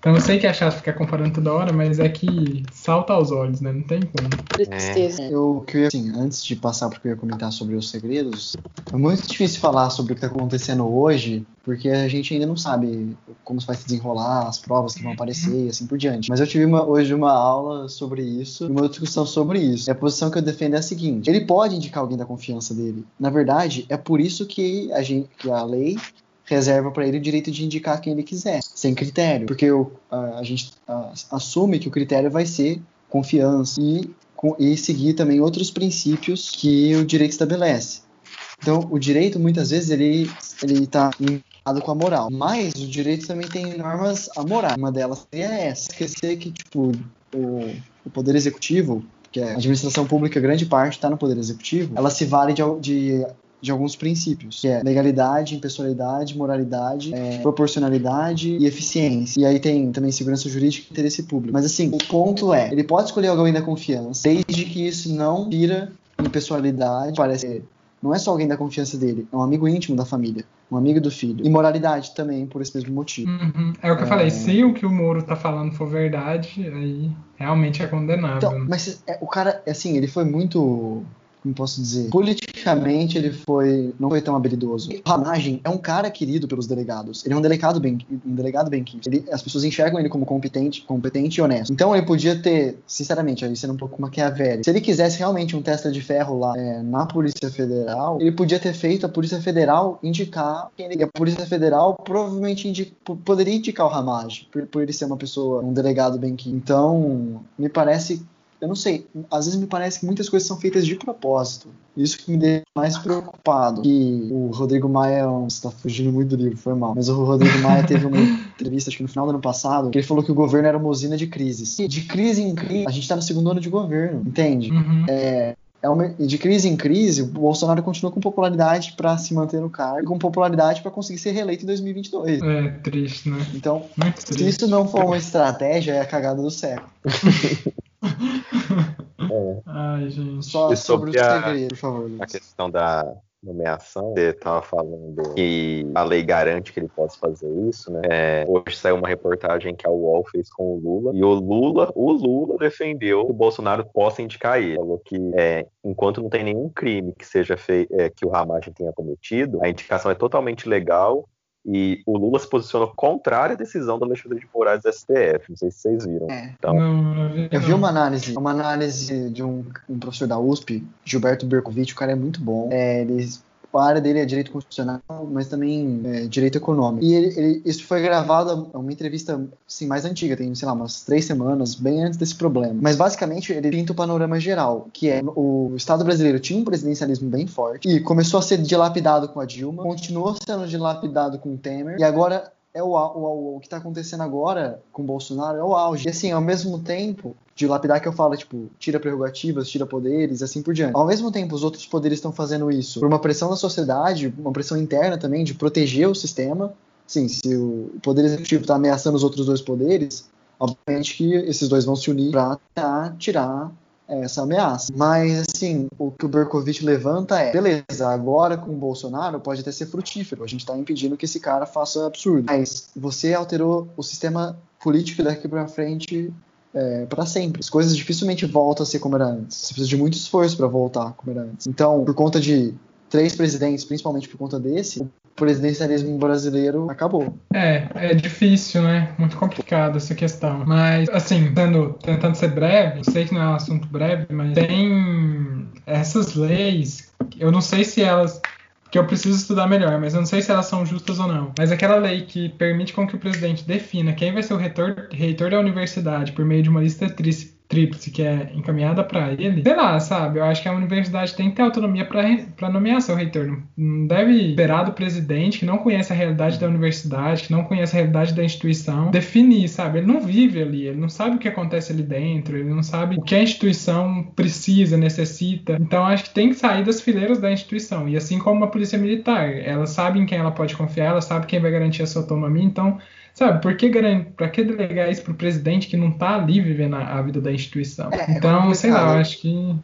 Então eu sei que é chato ficar comparando toda hora, mas é que salta aos olhos, né? Não tem como. Tristeza. Eu, o que eu ia, assim, antes de passar para o que eu ia comentar sobre os segredos, é muito difícil falar sobre o que está acontecendo hoje, porque a gente ainda não sabe como vai se desenrolar, as provas que vão aparecer e assim por diante. Mas eu tive uma- hoje uma aula sobre isso, e uma discussão sobre isso. E a posição que eu defendo é a seguinte: ele pode indicar alguém da confiança dele. Na verdade, é por isso que a, gente, que a lei reserva para ele o direito de indicar quem ele quiser, sem critério, porque a, a gente a- assume que o critério vai ser confiança e, com- e seguir também outros princípios que o direito estabelece. Então, o direito muitas vezes ele ele está linkado com a moral, mas o direito também tem normas amorais. Uma delas seria essa, esquecer que tipo o, o poder executivo, que é a administração pública, grande parte está no poder executivo, ela se vale de, de de alguns princípios, que é legalidade, impessoalidade, moralidade, é, proporcionalidade e eficiência. E aí tem também segurança jurídica e interesse público. Mas assim, o ponto é, ele pode escolher alguém da confiança, desde que isso não tira impessoalidade, parece não é só alguém da confiança dele, é um amigo íntimo da família, um amigo do filho. E moralidade também, por esse mesmo motivo. Uhum. É o que eu É. falei, se o que o Moro tá falando for verdade, aí realmente é condenável. Então, né? mas é, o cara, assim, ele foi muito. Como posso dizer? Politicamente, ele foi. Não foi tão habilidoso. Ramagem é um cara querido pelos delegados. Ele é um delegado bem, um delegado bem. Ele, as pessoas enxergam ele como competente, competente e honesto. Então, ele podia ter, sinceramente, aí sendo um pouco maquiavélico, se ele quisesse realmente um testa de ferro lá é, na Polícia Federal, ele podia ter feito a Polícia Federal indicar quem ele. A Polícia Federal provavelmente indi- po- poderia indicar o Ramagem, por, por ele ser uma pessoa, um delegado bem quisto. Então, me parece eu não sei, às vezes me parece que muitas coisas são feitas de propósito. Isso que me deixa mais preocupado. Que o Rodrigo Maia, está fugindo muito do livro, foi mal. Mas o Rodrigo Maia teve uma entrevista, acho que no final do ano passado, que ele falou que o governo era uma usina de crises. E de crise em crise, a gente está no segundo ano de governo, entende? Uhum. É uma, e de crise em crise, o Bolsonaro continua com popularidade para se manter no cargo, e com popularidade para conseguir ser reeleito em 2022. É triste, né? Então, Muito se triste. isso não for uma estratégia, é a cagada do século. É, Ai, gente. Só E sobre, sobre o a- segredo, por favor. a questão da, nomeação, você estava falando que a lei garante que ele possa fazer isso, né? É, hoje saiu uma reportagem que a UOL fez com o Lula, e o Lula, o Lula defendeu que o Bolsonaro possa indicar ele. Falou que é, enquanto não tem nenhum crime que seja feito, é, que o Ramagem tenha cometido, a indicação é totalmente legal e o Lula se posicionou contrário à decisão do Alexandre de Moraes do STF. Não sei se vocês viram. É. Então, Não, não vi, Eu não. vi uma análise, uma análise de um, um professor da USP, Gilberto Bercovitch, o cara é muito bom. É, ele, a área dele é direito constitucional, mas também é, direito econômico. E ele, ele- isso foi gravado, é uma entrevista assim, mais antiga, tem, sei lá, umas três semanas, bem antes desse problema. Mas basicamente ele pinta o panorama geral, que é o Estado brasileiro tinha um presidencialismo bem forte e começou a ser dilapidado com a Dilma, continuou sendo dilapidado com o Temer, e agora é o, o, au- o que está acontecendo agora com o Bolsonaro é o auge. E assim, ao mesmo tempo, de lapidar que eu falo, tipo, tira prerrogativas, tira poderes, assim por diante. Ao mesmo tempo, os outros poderes estão fazendo isso por uma pressão da sociedade, uma pressão interna também, de proteger o sistema. Sim, se o poder executivo está ameaçando os outros dois poderes, obviamente que esses dois vão se unir para tirar essa ameaça. Mas, assim, o que o Berkovitch levanta é: beleza, agora com o Bolsonaro pode até ser frutífero, a gente está impedindo que esse cara faça absurdo. Mas você alterou o sistema político daqui para frente é, para sempre. As coisas dificilmente voltam a ser como era antes. Você precisa de muito esforço para voltar como era antes. Então, por conta de três presidentes, principalmente por conta desse, o presidencialismo brasileiro acabou. É, é difícil, né? Muito complicado essa questão. Mas, assim, tentando, tentando ser breve, sei que não é um assunto breve, mas tem essas leis, eu não sei se elas. Que eu preciso estudar melhor, mas eu não sei se elas são justas ou não. Mas aquela lei que permite com que o presidente defina quem vai ser o reitor, reitor da universidade por meio de uma lista tríplice tríplice que é encaminhada para ele, sei lá, sabe? Eu acho que a universidade tem que ter autonomia para nomear seu reitor. Não, deve esperar do presidente que não conhece a realidade da universidade, que não conhece a realidade da instituição, definir, sabe? Ele não vive ali, ele não sabe o que acontece ali dentro, ele não sabe o que a instituição precisa, necessita. Então acho que tem que sair das fileiras da instituição. E assim como a polícia militar, ela sabe em quem ela pode confiar, ela sabe quem vai garantir a sua autonomia, então Sabe, por que, para que delegar isso pro presidente que não tá ali vivendo a, a vida da instituição? É, então, é sei lá, eu acho que.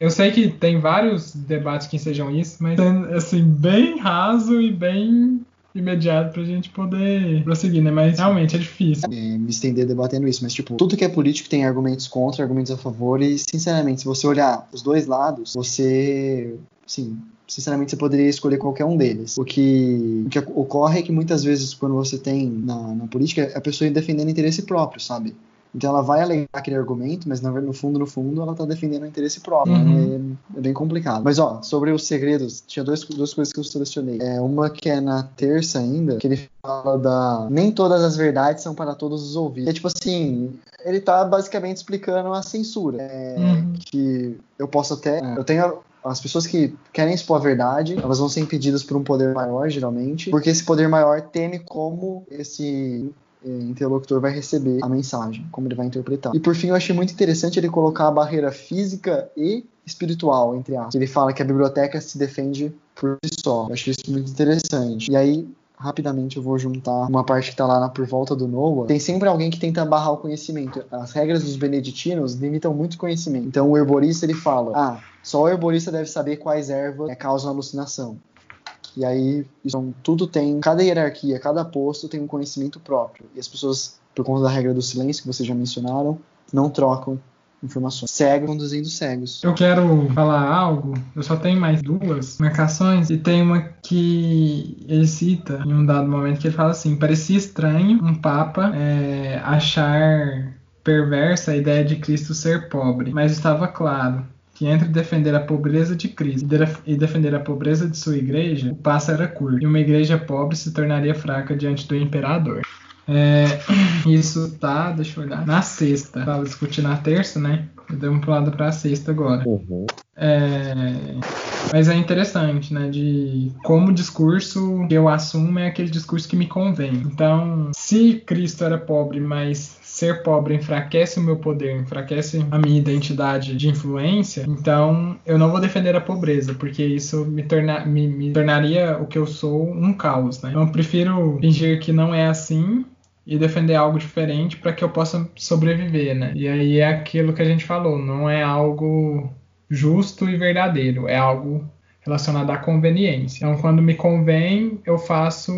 Eu sei que tem vários debates que sejam isso, mas assim, bem raso e bem imediato pra gente poder prosseguir, né? Mas realmente é difícil. É, me estender debatendo isso, mas tipo, tudo que é político tem argumentos contra, argumentos a favor, e sinceramente, se você olhar os dois lados, você. Sim, sinceramente você poderia escolher qualquer um deles. O que, o que ocorre é que muitas vezes quando você tem na, na política a pessoa defendendo interesse próprio, sabe? Então ela vai alegar aquele argumento, mas no fundo, no fundo, ela tá defendendo o interesse próprio. Uhum. É, é, bem complicado. Mas ó, sobre os segredos, tinha dois, duas coisas que eu selecionei. É, uma que é na terça ainda, que ele fala da. Nem todas as verdades são para todos os ouvidos. É tipo assim, ele tá basicamente explicando a censura. É, uhum. Que eu posso até. Eu tenho as pessoas que querem expor a verdade, elas vão ser impedidas por um poder maior, geralmente, porque esse poder maior teme como esse interlocutor vai receber a mensagem, como ele vai interpretar. E por fim, eu achei muito interessante ele colocar a barreira física e espiritual, entre aspas. Ele fala que a biblioteca se defende por si só. Eu achei isso muito interessante. E aí, rapidamente eu vou juntar uma parte que está lá por volta do Noah. Tem sempre alguém que tenta barrar o conhecimento. As regras dos beneditinos limitam muito o conhecimento. Então o herborista ele fala: ah, só o herborista deve saber quais ervas causam alucinação. E aí, então, tudo tem, cada hierarquia, cada posto tem um conhecimento próprio. E as pessoas, por conta da regra do silêncio que vocês já mencionaram, não trocam informações. Cegos conduzindo cegos. Eu quero falar algo, eu só tenho mais duas marcações, e tem uma que ele cita em um dado momento que ele fala assim: parecia estranho um Papa é, achar perversa a ideia de Cristo ser pobre, mas estava claro que entre defender a pobreza de Cristo e defender a pobreza de sua igreja, o passo era curto, e uma igreja pobre se tornaria fraca diante do imperador. É, isso tá, deixa eu olhar, na sexta. Tava discutindo na terça, né? Eu dei uma pulada pra sexta agora. Uhum. É, mas é interessante, né? De como o discurso que eu assumo é aquele discurso que me convém. Então, se Cristo era pobre, mas ser pobre enfraquece o meu poder, enfraquece a minha identidade de influência, então eu não vou defender a pobreza, porque isso me, torna, me, me tornaria o que eu sou um caos, né? Então eu prefiro fingir que não é assim e defender algo diferente para que eu possa sobreviver, né? E aí é aquilo que a gente falou, não é algo justo e verdadeiro, é algo relacionada à conveniência. Então, quando me convém, eu faço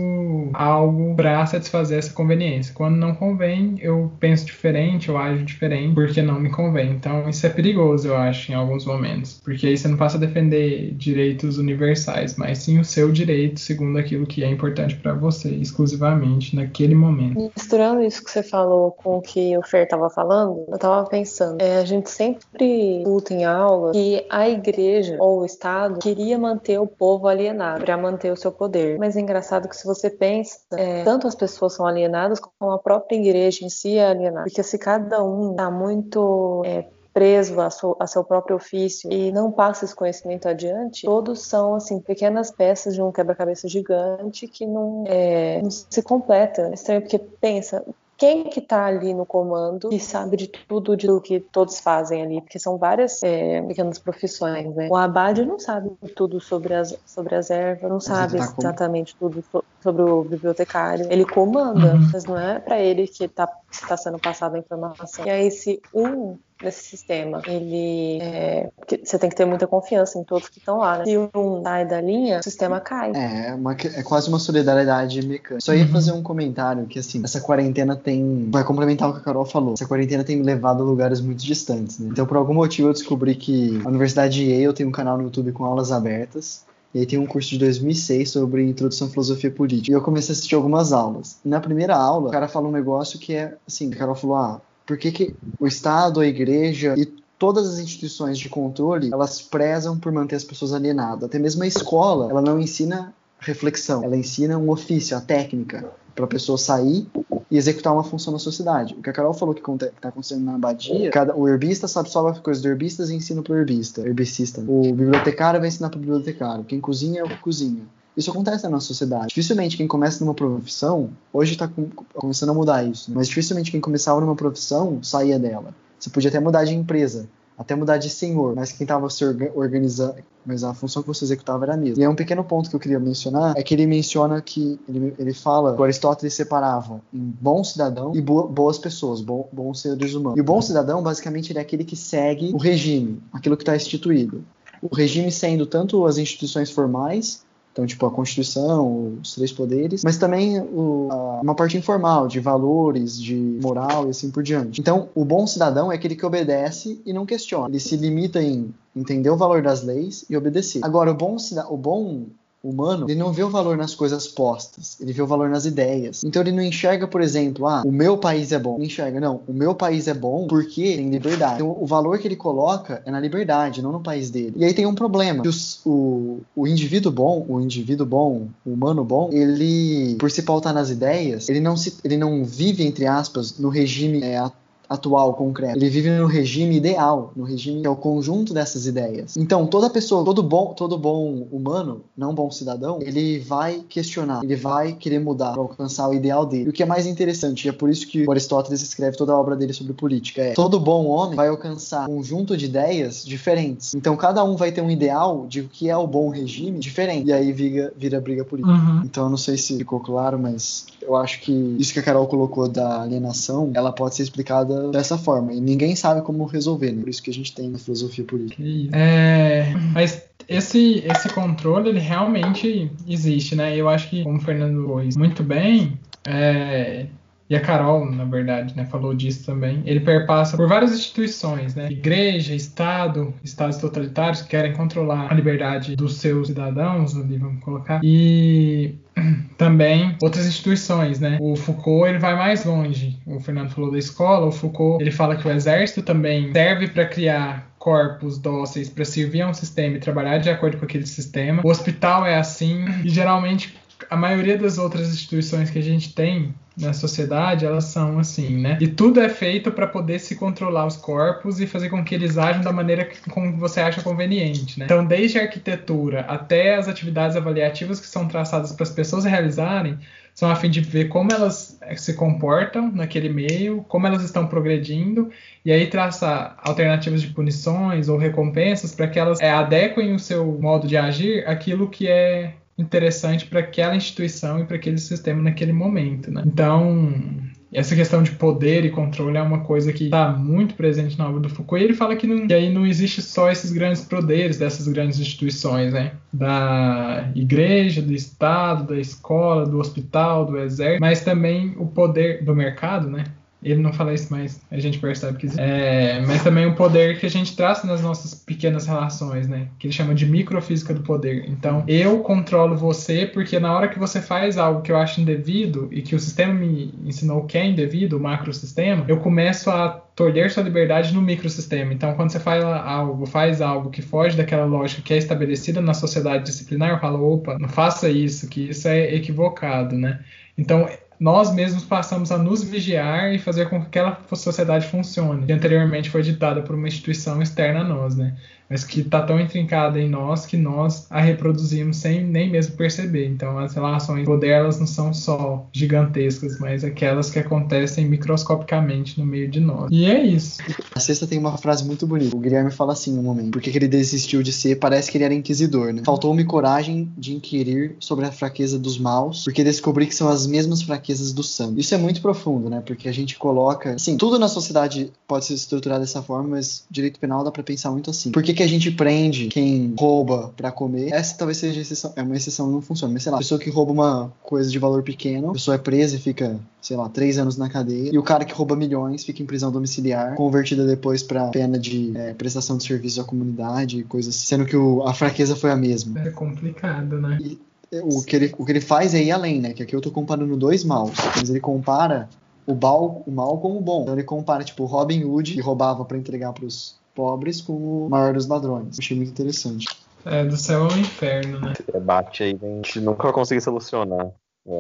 algo para satisfazer essa conveniência. Quando não convém, eu penso diferente, eu ajo diferente, porque não me convém. Então, isso é perigoso, eu acho, em alguns momentos, porque aí você não passa a defender direitos universais, mas sim o seu direito segundo aquilo que é importante para você, exclusivamente naquele momento. Misturando isso que você falou com o que o Fer estava falando, eu estava pensando, é, a gente sempre luta em aula que a igreja ou o Estado queria manter o povo alienado, para manter o seu poder. Mas é engraçado que se você pensa, é, tanto as pessoas são alienadas como a própria igreja em si é alienada. Porque se cada um está muito é, preso a, seu, a seu próprio ofício e não passa esse conhecimento adiante, todos são assim pequenas peças de um quebra-cabeça gigante que não, é, não se completa. É estranho porque pensa, quem que tá ali no comando e sabe de tudo de que todos fazem ali, porque são várias é, pequenas profissões, né? O abade não sabe tudo sobre as, sobre as ervas, não sabe tá exatamente com... tudo sobre o bibliotecário. Ele comanda, uhum. mas não é para ele que tá, tá sendo passada a informação. E aí, se um nesse sistema. Ele é, você tem que ter muita confiança em todos que estão lá, né? Se um sai da linha, o sistema cai. É, uma, é quase uma solidariedade mecânica. Só ia uhum. fazer um comentário que assim, essa quarentena tem vai complementar o que a Carol falou. Essa quarentena tem me levado a lugares muito distantes, né? Então, por algum motivo eu descobri que a Universidade de Yale tem um canal no YouTube com aulas abertas. E aí tem um curso de 2006 sobre introdução à filosofia política. E eu comecei a assistir algumas aulas. E na primeira aula, o cara fala um negócio que é assim, a Carol falou: "Ah, por que, que o Estado, a igreja e todas as instituições de controle, elas prezam por manter as pessoas alienadas. Até mesmo a escola, ela não ensina reflexão, ela ensina um ofício, a técnica, para a pessoa sair e executar uma função na sociedade. O que a Carol falou que está acontecendo na abadia, cada, o herbista sabe só as coisas do herbista e ensina para o herbista, herbicista. O bibliotecário vai ensinar para o bibliotecário. Quem cozinha é o que cozinha. Isso acontece na nossa sociedade. Dificilmente quem começa numa profissão, hoje está começando a mudar isso, né? mas dificilmente quem começava numa profissão saía dela. Você podia até mudar de empresa, até mudar de senhor, mas quem estava se organizando, mas a função que você executava era a mesma. E é um pequeno ponto que eu queria mencionar, é que ele menciona que, ele, ele fala que Aristóteles separava em bom cidadão e boa, boas pessoas, bom, bons seres humanos. E o bom cidadão, basicamente, ele é aquele que segue o regime, aquilo que está instituído. O regime sendo tanto as instituições formais então, tipo, a Constituição, os três poderes, mas também o, a, uma parte informal, de valores, de moral e assim por diante. Então, o bom cidadão é aquele que obedece e não questiona. Ele se limita em entender o valor das leis e obedecer. Agora, o bom, o bom humano, ele não vê o valor nas coisas postas, ele vê o valor nas ideias. Então ele não enxerga, por exemplo, ah, o meu país é bom. Ele enxerga, não, o meu país é bom porque tem liberdade. Então o valor que ele coloca é na liberdade, não no país dele. E aí tem um problema. Os, o, o indivíduo bom, o indivíduo bom, o humano bom, ele, por se pautar nas ideias, ele não, se, ele não vive, entre aspas, no regime é, atual, concreto. Ele vive no regime ideal, no regime que é o conjunto dessas ideias. Então, toda pessoa, todo bom, todo bom humano, não bom cidadão, ele vai questionar, ele vai querer mudar para alcançar o ideal dele. E o que é mais interessante, e é por isso que Aristóteles escreve toda a obra dele sobre política, é todo bom homem vai alcançar um conjunto de ideias diferentes. Então, cada um vai ter um ideal de o que é o bom regime diferente. E aí vira, vira briga política. Uhum. Então, eu não sei se ficou claro, mas eu acho que isso que a Carol colocou da alienação, ela pode ser explicada dessa forma. E ninguém sabe como resolver, né? Por isso que a gente tem a filosofia política. É, mas esse, esse controle, ele realmente existe, né? Eu acho que, como o Fernando pôs muito bem, é, e a Carol, na verdade, né, falou disso também. Ele perpassa por várias instituições, né? Igreja, Estado, estados totalitários que querem controlar a liberdade dos seus cidadãos, ali vamos colocar, e também outras instituições, né? O Foucault ele vai mais longe. O Fernando falou da escola, o Foucault ele fala que o exército também serve para criar corpos dóceis para servir a um sistema e trabalhar de acordo com aquele sistema. O hospital é assim e geralmente a maioria das outras instituições que a gente tem na sociedade, elas são assim, né? E tudo é feito para poder se controlar os corpos e fazer com que eles ajam da maneira que, como você acha conveniente, né? Então, desde a arquitetura até as atividades avaliativas que são traçadas para as pessoas realizarem, são a fim de ver como elas eh, se comportam naquele meio, como elas estão progredindo, e aí traçar alternativas de punições ou recompensas para que elas é, adequem o seu modo de agir àquilo que é interessante para aquela instituição e para aquele sistema naquele momento. Né? Então, essa questão de poder e controle é uma coisa que está muito presente na obra do Foucault. E ele fala que, não, que aí não existe só esses grandes poderes dessas grandes instituições, né? Da igreja, do Estado, da escola, do hospital, do exército, mas também o poder do mercado, né? Ele não fala isso, mas a gente percebe que existe. É, mas também o poder que a gente traz nas nossas pequenas relações, né? Que ele chama de microfísica do poder. Então, eu controlo você porque na hora que você faz algo que eu acho indevido e que o sistema me ensinou que é indevido, o macrosistema, eu começo a tolher sua liberdade no microsistema. Então, quando você faz algo, faz algo que foge daquela lógica que é estabelecida na sociedade disciplinar, eu falo, opa, não faça isso, que isso é equivocado, né? Então, nós mesmos passamos a nos vigiar e fazer com que aquela sociedade funcione, que anteriormente foi ditada por uma instituição externa a nós, né? Mas que está tão intrincada em nós que nós a reproduzimos sem nem mesmo perceber. Então, as relações de elas não são só gigantescas, mas aquelas que acontecem microscopicamente no meio de nós. E é isso. A sexta tem uma frase muito bonita. O Guilherme fala assim um momento: porque que ele desistiu de ser, parece que ele era inquisidor, né? Faltou-me coragem de inquirir sobre a fraqueza dos maus, porque descobri que são as mesmas fraquezas do sangue. Isso é muito profundo, né? Porque a gente coloca, assim, tudo na sociedade pode ser estruturado dessa forma, mas direito penal dá para pensar muito assim. Por que a gente prende quem rouba para comer. Essa talvez seja exceção, é uma exceção, não funciona. Mas sei lá, pessoa que rouba uma coisa de valor pequeno, a pessoa é presa e fica, sei lá, três anos na cadeia. E o cara que rouba milhões fica em prisão domiciliar, convertida depois para pena de é, prestação de serviço à comunidade, coisas assim, sendo que o, a fraqueza foi a mesma. É complicado, né? E, o que, ele, o que ele faz é ir além, né? Que aqui eu tô comparando dois maus, mas ele compara o mal, o mal com o bom. Então ele compara, tipo, Robin Hood, que roubava para entregar pros pobres com o maior dos ladrões. Achei muito interessante. É, do céu ao inferno, né? Debate aí a gente nunca consegui solucionar.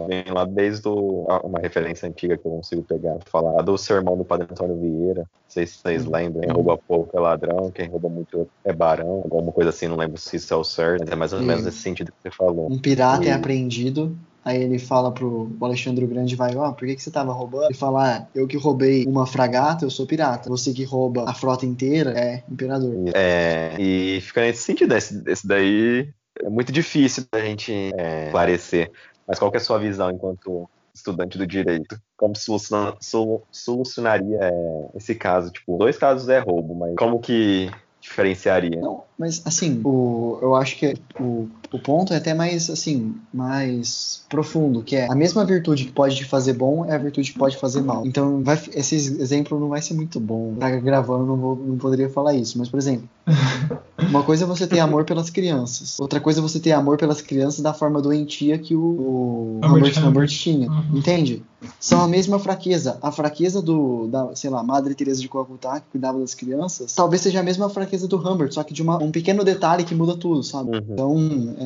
Vem lá desde o, uma referência antiga que eu consigo pegar, falar do sermão do Padre Antônio Vieira. Não sei se vocês uhum. lembram, quem rouba pouco é ladrão, quem rouba muito é barão, alguma coisa assim, não lembro se isso é o certo, mas é mais ou menos nesse sentido que você falou. Um pirata é e... é apreendido Aí ele fala pro Alexandre Grande, vai, ó, oh, por que, que você tava roubando? Ele fala, ah, eu que roubei uma fragata, eu sou pirata. Você que rouba a frota inteira é imperador. É, e fica nesse sentido, esse, esse daí é muito difícil da gente é, esclarecer. Mas qual é a sua visão enquanto estudante do direito? Como solucionaria é, esse caso? Tipo, dois casos é roubo, mas como que diferenciaria? Não, mas assim, o, eu acho que o, o ponto é até mais assim, mais profundo, que é a mesma virtude que pode te fazer bom é a virtude que pode fazer mal. Então, vai, esse exemplo não vai ser muito bom. Tá gravando, não, vou, não poderia falar isso, mas por exemplo, uma coisa é você ter amor pelas crianças, outra coisa é você ter amor pelas crianças da forma doentia que o, o Humbert, Humbert tinha, uhum. entende? São a mesma fraqueza. A fraqueza do, da, sei lá, Madre Teresa de Calcutá, que cuidava das crianças, talvez seja a mesma fraqueza do Humbert, só que de uma, um pequeno detalhe que muda tudo, sabe? Uhum. Então, é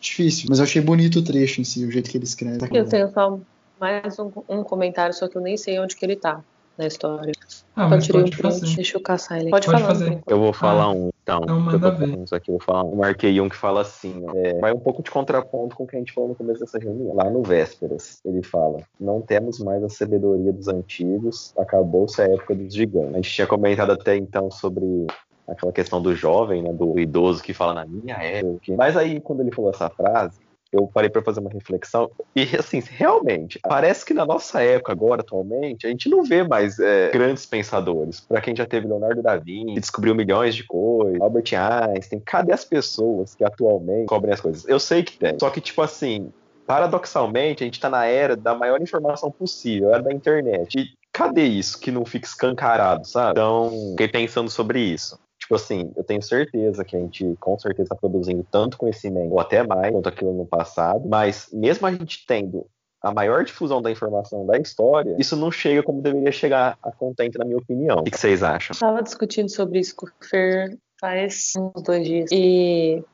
difícil. Mas eu achei bonito o trecho em si, o jeito que ele escreve. Eu tenho só mais um, um comentário, só que eu nem sei onde que ele tá na história. Ah, mas pode um fazer. Deixa eu caçar ele. Pode, pode falar. Fazer. Eu vou falar ah, um, então. Então manda ver. Isso aqui, eu vou falar. Eu marquei um que fala assim, é, vai um pouco de contraponto com o que a gente falou no começo dessa reunião. Lá no Vésperas, ele fala, não temos mais a sabedoria dos antigos, acabou-se a época dos gigantes. A gente tinha comentado até então sobre aquela questão do jovem, né, do idoso que fala na minha época. Mas aí, quando ele falou essa frase, eu parei para fazer uma reflexão e assim realmente parece que na nossa época agora atualmente a gente não vê mais é, grandes pensadores. Para quem já teve Leonardo da Vinci descobriu milhões de coisas Albert Einstein cadê as pessoas que atualmente cobrem as coisas? Eu sei que tem. Só que tipo assim paradoxalmente a gente está na era da maior informação possível era da internet. E cadê isso que não fica escancarado sabe? Então fiquei pensando sobre isso Tipo assim, eu tenho certeza que a gente com certeza está produzindo tanto conhecimento, ou até mais, quanto aquilo no passado, mas mesmo a gente tendo a maior difusão da informação da história, isso não chega como deveria chegar a contente, na minha opinião. O que vocês acham? Estava discutindo sobre isso com o Fer faz uns dois dias. E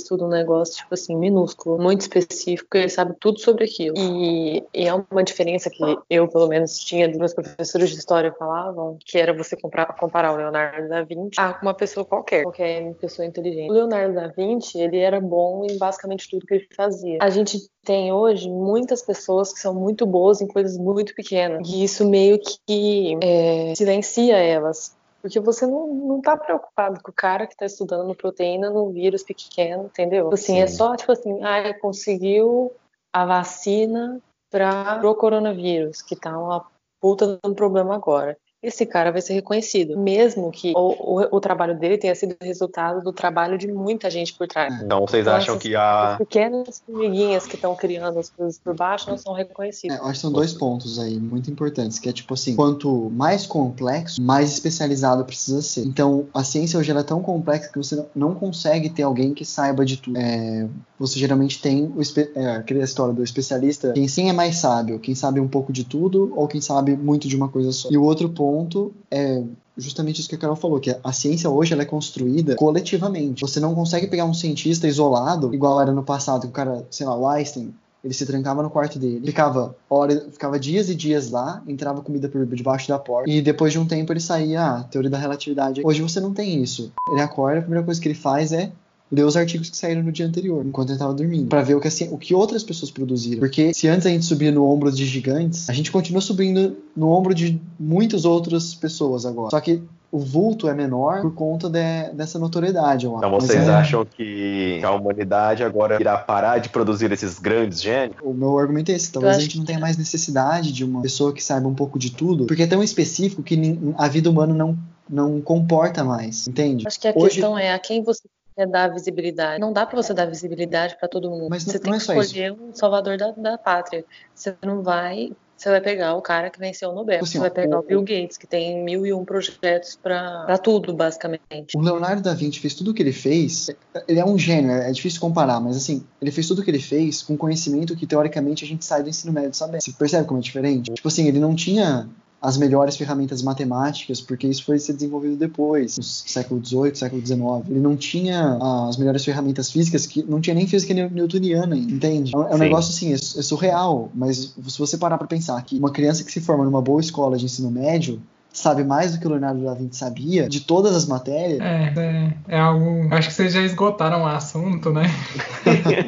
estuda um negócio, tipo assim, minúsculo, muito específico, ele sabe tudo sobre aquilo. E, e, é uma diferença que eu, pelo menos, tinha dos meus professores de história falavam, que era você comprar, comparar o Leonardo da Vinci a uma pessoa qualquer, qualquer pessoa inteligente. O Leonardo da Vinci, ele era bom em basicamente tudo que ele fazia. A gente tem hoje muitas pessoas que são muito boas em coisas muito pequenas, e isso meio que é, silencia elas porque você não, não tá preocupado com o cara que tá estudando no proteína no vírus pequeno, entendeu? Assim, é Sim. é só, tipo assim, ah, conseguiu a vacina para o coronavírus, que tá uma puta dando problema agora esse cara vai ser reconhecido, mesmo que o, o, o, trabalho dele tenha sido resultado do trabalho de muita gente por trás. É. Então vocês então, acham que a. As pequenas formiguinhas que estão criando as coisas por baixo não são reconhecidas. É, eu acho que são dois pontos aí muito importantes, que é tipo assim, quanto mais complexo, mais especializado precisa ser. Então, a ciência hoje é tão complexa que você não consegue ter alguém que saiba de tudo. É, você geralmente tem o, é, aquela história do especialista, quem sim é mais sábio, quem sabe um pouco de tudo ou quem sabe muito de uma coisa só. E o outro ponto ponto é justamente isso que a Carol falou, que a ciência hoje ela é construída coletivamente. Você não consegue pegar um cientista isolado, igual era no passado, que o cara, sei lá, o Einstein, ele se trancava no quarto dele, ficava hora, ficava dias e dias lá, entrava comida por debaixo da porta, e depois de um tempo ele saía, ah, teoria da relatividade. Hoje você não tem isso. Ele acorda, a primeira coisa que ele faz é ler os artigos que saíram no dia anterior, enquanto ele estava dormindo, para ver o que, assim, o que outras pessoas produziram. Porque se antes a gente subia no ombro de gigantes, a gente continua subindo no ombro de muitas outras pessoas agora. Só que o vulto é menor por conta de, dessa notoriedade, eu. Então vocês é... acham que a humanidade agora irá parar de produzir esses grandes gênios? O meu argumento é esse. Talvez a gente não tenha mais necessidade de uma pessoa que saiba um pouco de tudo, porque é tão específico que a vida humana não, não comporta mais, entende? Acho que a Hoje... questão é a quem você é dar visibilidade. Não dá para você dar visibilidade para todo mundo. Mas você não, tem não é que escolher um salvador da, da pátria. Você não vai você vai pegar o cara que venceu o Nobel. Assim, você vai pegar o, o Bill Gates, que tem mil e um projetos para tudo, basicamente. O Leonardo da Vinci fez tudo o que ele fez. Ele é um gênio, é difícil comparar, mas assim, ele fez tudo o que ele fez com conhecimento que teoricamente a gente sai do ensino médio sabendo. Você percebe como é diferente? Tipo assim, ele não tinha as melhores ferramentas matemáticas, porque isso foi ser desenvolvido depois, no século XVIII, século XIX. Ele não tinha as melhores ferramentas físicas, que não tinha nem física newtoniana, entende? É um Sim. negócio assim, é, é surreal, mas se você parar para pensar que uma criança que se forma numa boa escola de ensino médio, sabe mais do que o Leonardo da Vinci sabia de todas as matérias. É, é, é algo. Acho que vocês já esgotaram o assunto, né?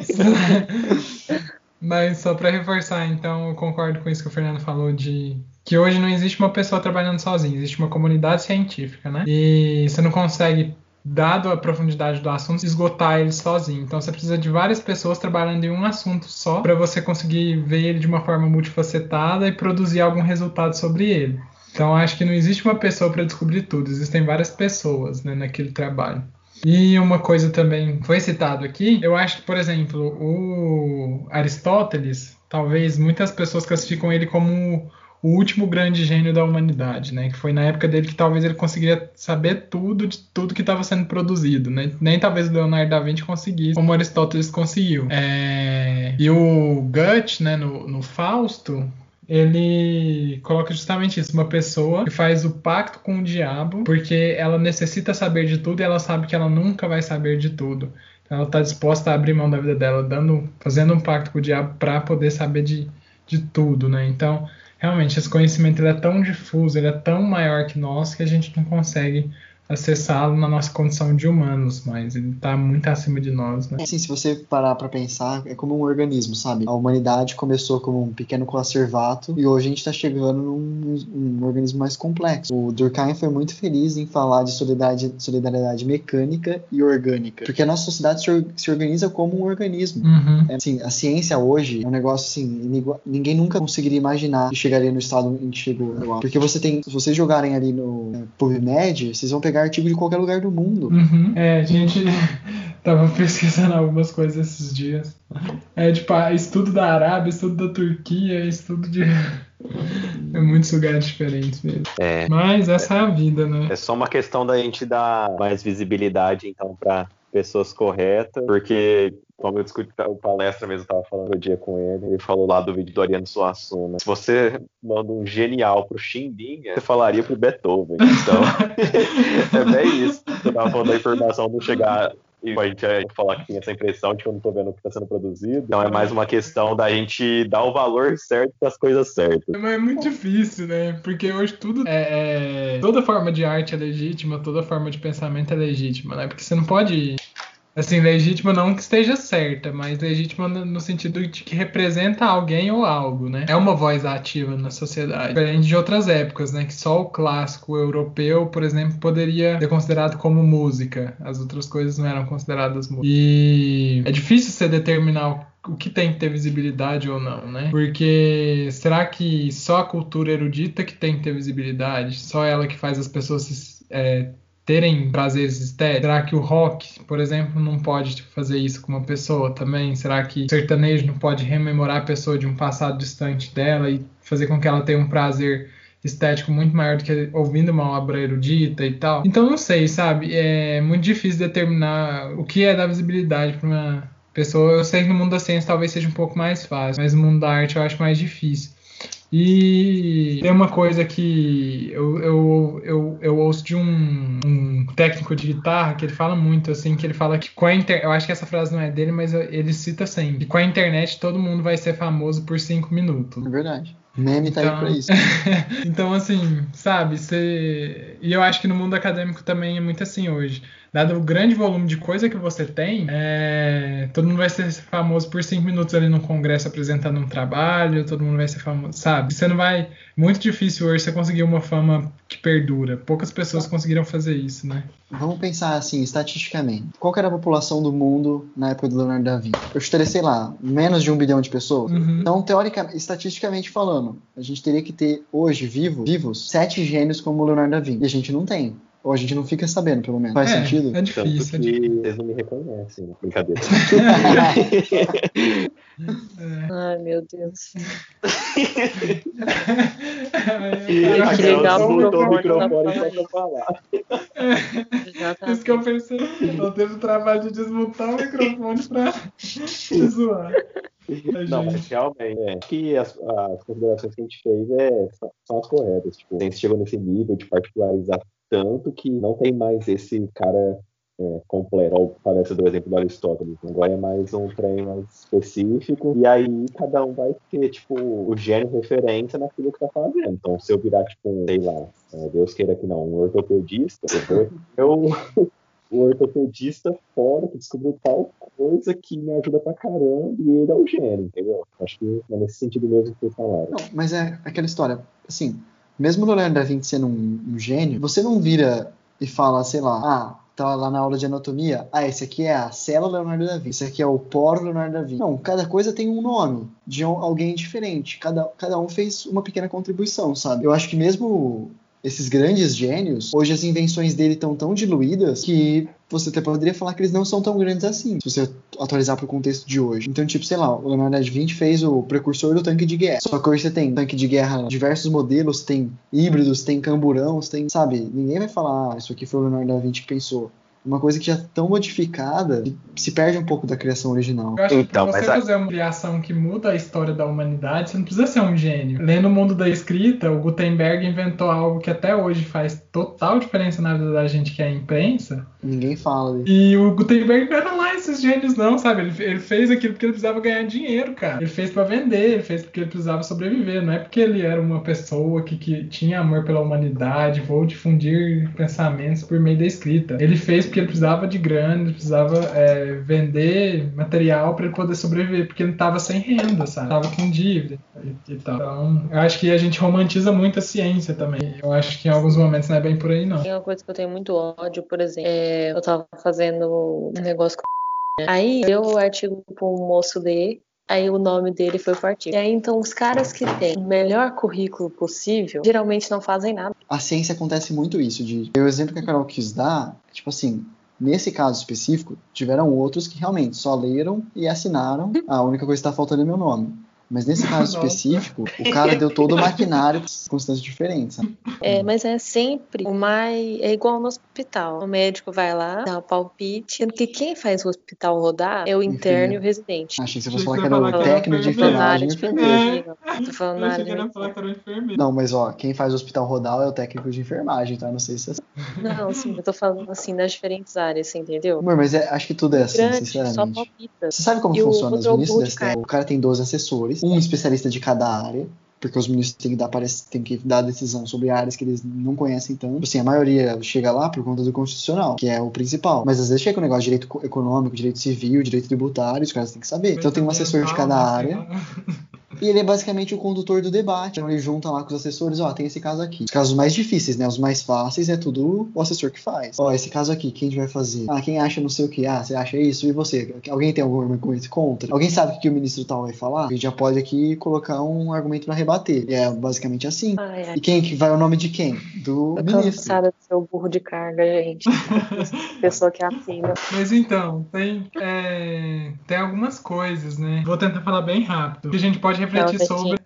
Mas só para reforçar, então, eu concordo com isso que o Fernando falou de que hoje não existe uma pessoa trabalhando sozinha, existe uma comunidade científica, né? E você não consegue, dado a profundidade do assunto, esgotar ele sozinho. Então você precisa de várias pessoas trabalhando em um assunto só para você conseguir ver ele de uma forma multifacetada e produzir algum resultado sobre ele. Então acho que não existe uma pessoa para descobrir tudo, existem várias pessoas né, naquele trabalho. E uma coisa também foi citado aqui, eu acho que, por exemplo, o Aristóteles, talvez muitas pessoas classificam ele como o último grande gênio da humanidade, né? Que foi na época dele que talvez ele conseguiria saber tudo de tudo que estava sendo produzido, né? Nem talvez o Leonardo da Vinci conseguisse, como Aristóteles conseguiu. É... E o Goethe, né, no, no Fausto, ele coloca justamente isso, uma pessoa que faz o pacto com o diabo, porque ela necessita saber de tudo e ela sabe que ela nunca vai saber de tudo. Então ela está disposta a abrir mão da vida dela, dando, fazendo um pacto com o diabo para poder saber de, de tudo, né? Então realmente esse conhecimento ele é tão difuso, ele é tão maior que nós que a gente não consegue acessá-lo na nossa condição de humanos, mas ele está muito acima de nós, né? Sim, se você parar para pensar, é como um organismo, sabe? A humanidade começou como um pequeno conservato e hoje a gente está chegando num um organismo mais complexo. O Durkheim foi muito feliz em falar de solidariedade, solidariedade mecânica e orgânica, porque a nossa sociedade se, se organiza como um organismo. Uhum. É, assim, a ciência hoje é um negócio assim, ninguém nunca conseguiria imaginar que chegaria no estado em que chegou, porque você tem, se vocês jogarem ali no é, PubMed, vocês vão pegar pegar artigo de qualquer lugar do mundo. Uhum. É, a gente tava pesquisando algumas coisas esses dias. É tipo, estudo da Arábia, estudo da Turquia, estudo de. É muitos lugares diferentes mesmo. É, Mas essa é a vida, né? É só uma questão da gente dar mais visibilidade, então, para pessoas corretas, porque como eu discuti o palestra mesmo, eu tava falando o dia com ele, ele falou lá do vídeo do Ariano Suassuna. Se você manda um genial pro Chimbinha, você falaria pro Beethoven. Então, é bem isso. Você tava falando da informação não chegar e a gente vai falar que tem essa impressão de que eu não tô vendo o que está sendo produzido. Então é mais uma questão da gente dar o valor certo para as coisas certas. Mas é muito difícil, né? Porque hoje tudo é, é, Toda forma de arte é legítima, toda forma de pensamento é legítima, né? Porque você não pode Assim, legítima não que esteja certa, mas legítima no sentido de que representa alguém ou algo, né? É uma voz ativa na sociedade. Diferente de outras épocas, né? Que só o clássico europeu, por exemplo, poderia ser considerado como música. As outras coisas não eram consideradas música. E é difícil você determinar o que tem que ter visibilidade ou não, né? Porque será que só a cultura erudita que tem que ter visibilidade? Só ela que faz as pessoas é, terem prazeres estéticos? Será que o rock, por exemplo, não pode fazer isso com uma pessoa também? Será que o sertanejo não pode rememorar a pessoa de um passado distante dela e fazer com que ela tenha um prazer estético muito maior do que ouvindo uma obra erudita e tal. Então não sei, sabe? É muito difícil determinar o que é dar visibilidade para uma pessoa. Eu sei que no mundo da ciência talvez seja um pouco mais fácil, mas no mundo da arte eu acho mais difícil. E tem uma coisa que eu, eu, eu, eu ouço de um, um, técnico de guitarra que ele fala muito, assim, que ele fala que com a internet, eu acho que essa frase não é dele, mas ele cita sempre, que com a internet todo mundo vai ser famoso por cinco minutos. É verdade. Meme tá então, aí pra isso. então, assim, sabe, você... e eu acho que no mundo acadêmico também é muito assim hoje dado o grande volume de coisa que você tem, é, todo mundo vai ser famoso por cinco minutos ali no congresso apresentando um trabalho, todo mundo vai ser famoso, sabe? Você não vai. Muito difícil hoje você conseguir uma fama que perdura. Poucas pessoas conseguiram fazer isso, né? Vamos pensar assim, estatisticamente. Qual era a população do mundo na época do Leonardo da Vinci? Eu estaria, sei lá, menos de um bilhão de pessoas. Uhum. Então, teoricamente, estatisticamente falando, a gente teria que ter hoje vivo, vivos sete gênios como o Leonardo da Vinci. E a gente não tem. Ou a gente não fica sabendo, pelo menos. Faz é, sentido? É difícil. Tanto é que difícil. vocês não me reconhecem, brincadeira. é. Ai, meu Deus. Tem que ligar o microfone, pra falar. É. Isso que eu pensei. Eu teve o trabalho de desmontar o microfone pra te zoar. Não, mas realmente, é, acho que as, as, considerações que a gente fez é, são, são as corretas. Tipo, a gente chegou nesse nível de particularizar tanto que não tem mais esse cara é, completo, ou parece do exemplo do Aristóteles. Agora é mais um trem mais específico, e aí cada um vai ter, tipo, o gênio referência naquilo que tá fazendo. Então, se eu virar, tipo, um, sei lá, é, Deus queira que não, um ortopedista, eu, o ortopedista fora que descobriu tal coisa que me ajuda pra caramba e ele é o gênio, entendeu? Acho que é nesse sentido mesmo que vocês falaram. Não, mas é aquela história, assim, mesmo o Leonardo da Vinci sendo um, um, gênio, você não vira e fala, sei lá, ah, tá lá na aula de anatomia, ah, esse aqui é a célula Leonardo da Vinci, esse aqui é o poro Leonardo da Vinci. Não, cada coisa tem um nome de alguém diferente, cada, cada um fez uma pequena contribuição, sabe? Eu acho que mesmo esses grandes gênios, hoje as invenções dele estão tão diluídas que você até poderia falar que eles não são tão grandes assim, se você atualizar para o contexto de hoje. Então, tipo, sei lá, o Leonardo da Vinci fez o precursor do tanque de guerra. Só que hoje você tem tanque de guerra, diversos modelos, tem híbridos, tem camburão, tem, sabe? Ninguém vai falar, ah, isso aqui foi o Leonardo da Vinci que pensou uma coisa que já é tão modificada que se perde um pouco da criação original. Eu acho então, que pra você fazer uma criação que muda a história da humanidade, você não precisa ser um gênio. Lendo o mundo da escrita, o Gutenberg inventou algo que até hoje faz total diferença na vida da gente, que é a imprensa. Ninguém fala. E o Gutenberg não era lá esses gênios, não, sabe? Ele, ele fez aquilo porque ele precisava ganhar dinheiro, cara. Ele fez para vender, ele fez porque ele precisava sobreviver. Não é porque ele era uma pessoa que, que tinha amor pela humanidade, vou difundir pensamentos por meio da escrita. Ele fez porque ele precisava de grana, ele precisava é, vender material para ele poder sobreviver, porque ele estava sem renda, sabe? Tava com dívida e, e, tal. Então, eu acho que a gente romantiza muito a ciência também. Eu acho que em alguns momentos não é bem por aí, não. Tem uma coisa que eu tenho muito ódio, por exemplo, é, eu tava fazendo um negócio com Aí deu o artigo pro moço ler, aí o nome dele foi pro artigo. E aí então os caras que têm o melhor currículo possível geralmente não fazem nada. A ciência acontece muito isso, de o exemplo que a Carol quis dar, tipo assim, Nesse caso específico, tiveram outros que realmente só leram e assinaram. Ah, a única coisa que está faltando é meu nome. Mas nesse caso específico, o cara deu todo o maquinário com circunstâncias diferentes. É, mas é sempre o mais. É igual no hospital. O médico vai lá, dá o palpite, sendo que quem faz o hospital rodar é o interno e o residente. Achei que você fosse falar que era o técnico de enfermagem e enfermeiro. Tô falando na área. Não, mas ó, quem faz o hospital rodar é o técnico de enfermagem, tá? Não sei se é Não, sim, eu tô falando assim das diferentes áreas, você entendeu? Amor, mas é, acho que tudo é assim, Grande, sinceramente. Só palpita. Você sabe como e funciona os ministros da STF? O cara tem 12 assessores um especialista de cada área, porque os ministros têm que dar, parece, têm que dar decisão sobre áreas que eles não conhecem tanto. Assim, a maioria chega lá por conta do constitucional, que é o principal. Mas às vezes chega o um negócio de direito econômico, direito civil, direito tributário, os caras têm que saber. Então tem um assessor de cada área. E ele é basicamente o condutor do debate. Então ele junta lá com os assessores, ó, tem esse caso aqui. Os casos mais difíceis, né? Os mais fáceis é tudo o assessor que faz. Ó, esse caso aqui, quem a gente vai fazer? Ah, quem acha não sei o que? Ah, você acha isso? E você? Alguém tem algum argumento contra? Alguém sabe o que o ministro tal vai falar? A gente já pode aqui colocar um argumento para rebater. E é basicamente assim. Ai, ai. E quem que vai o nome de quem? Do Tô ministro. cansada de ser o burro de carga, gente. Pessoa que assina. Mas então, tem, é, tem algumas coisas, né? Vou tentar falar bem rápido. Que a gente pode refletir Não, sobre.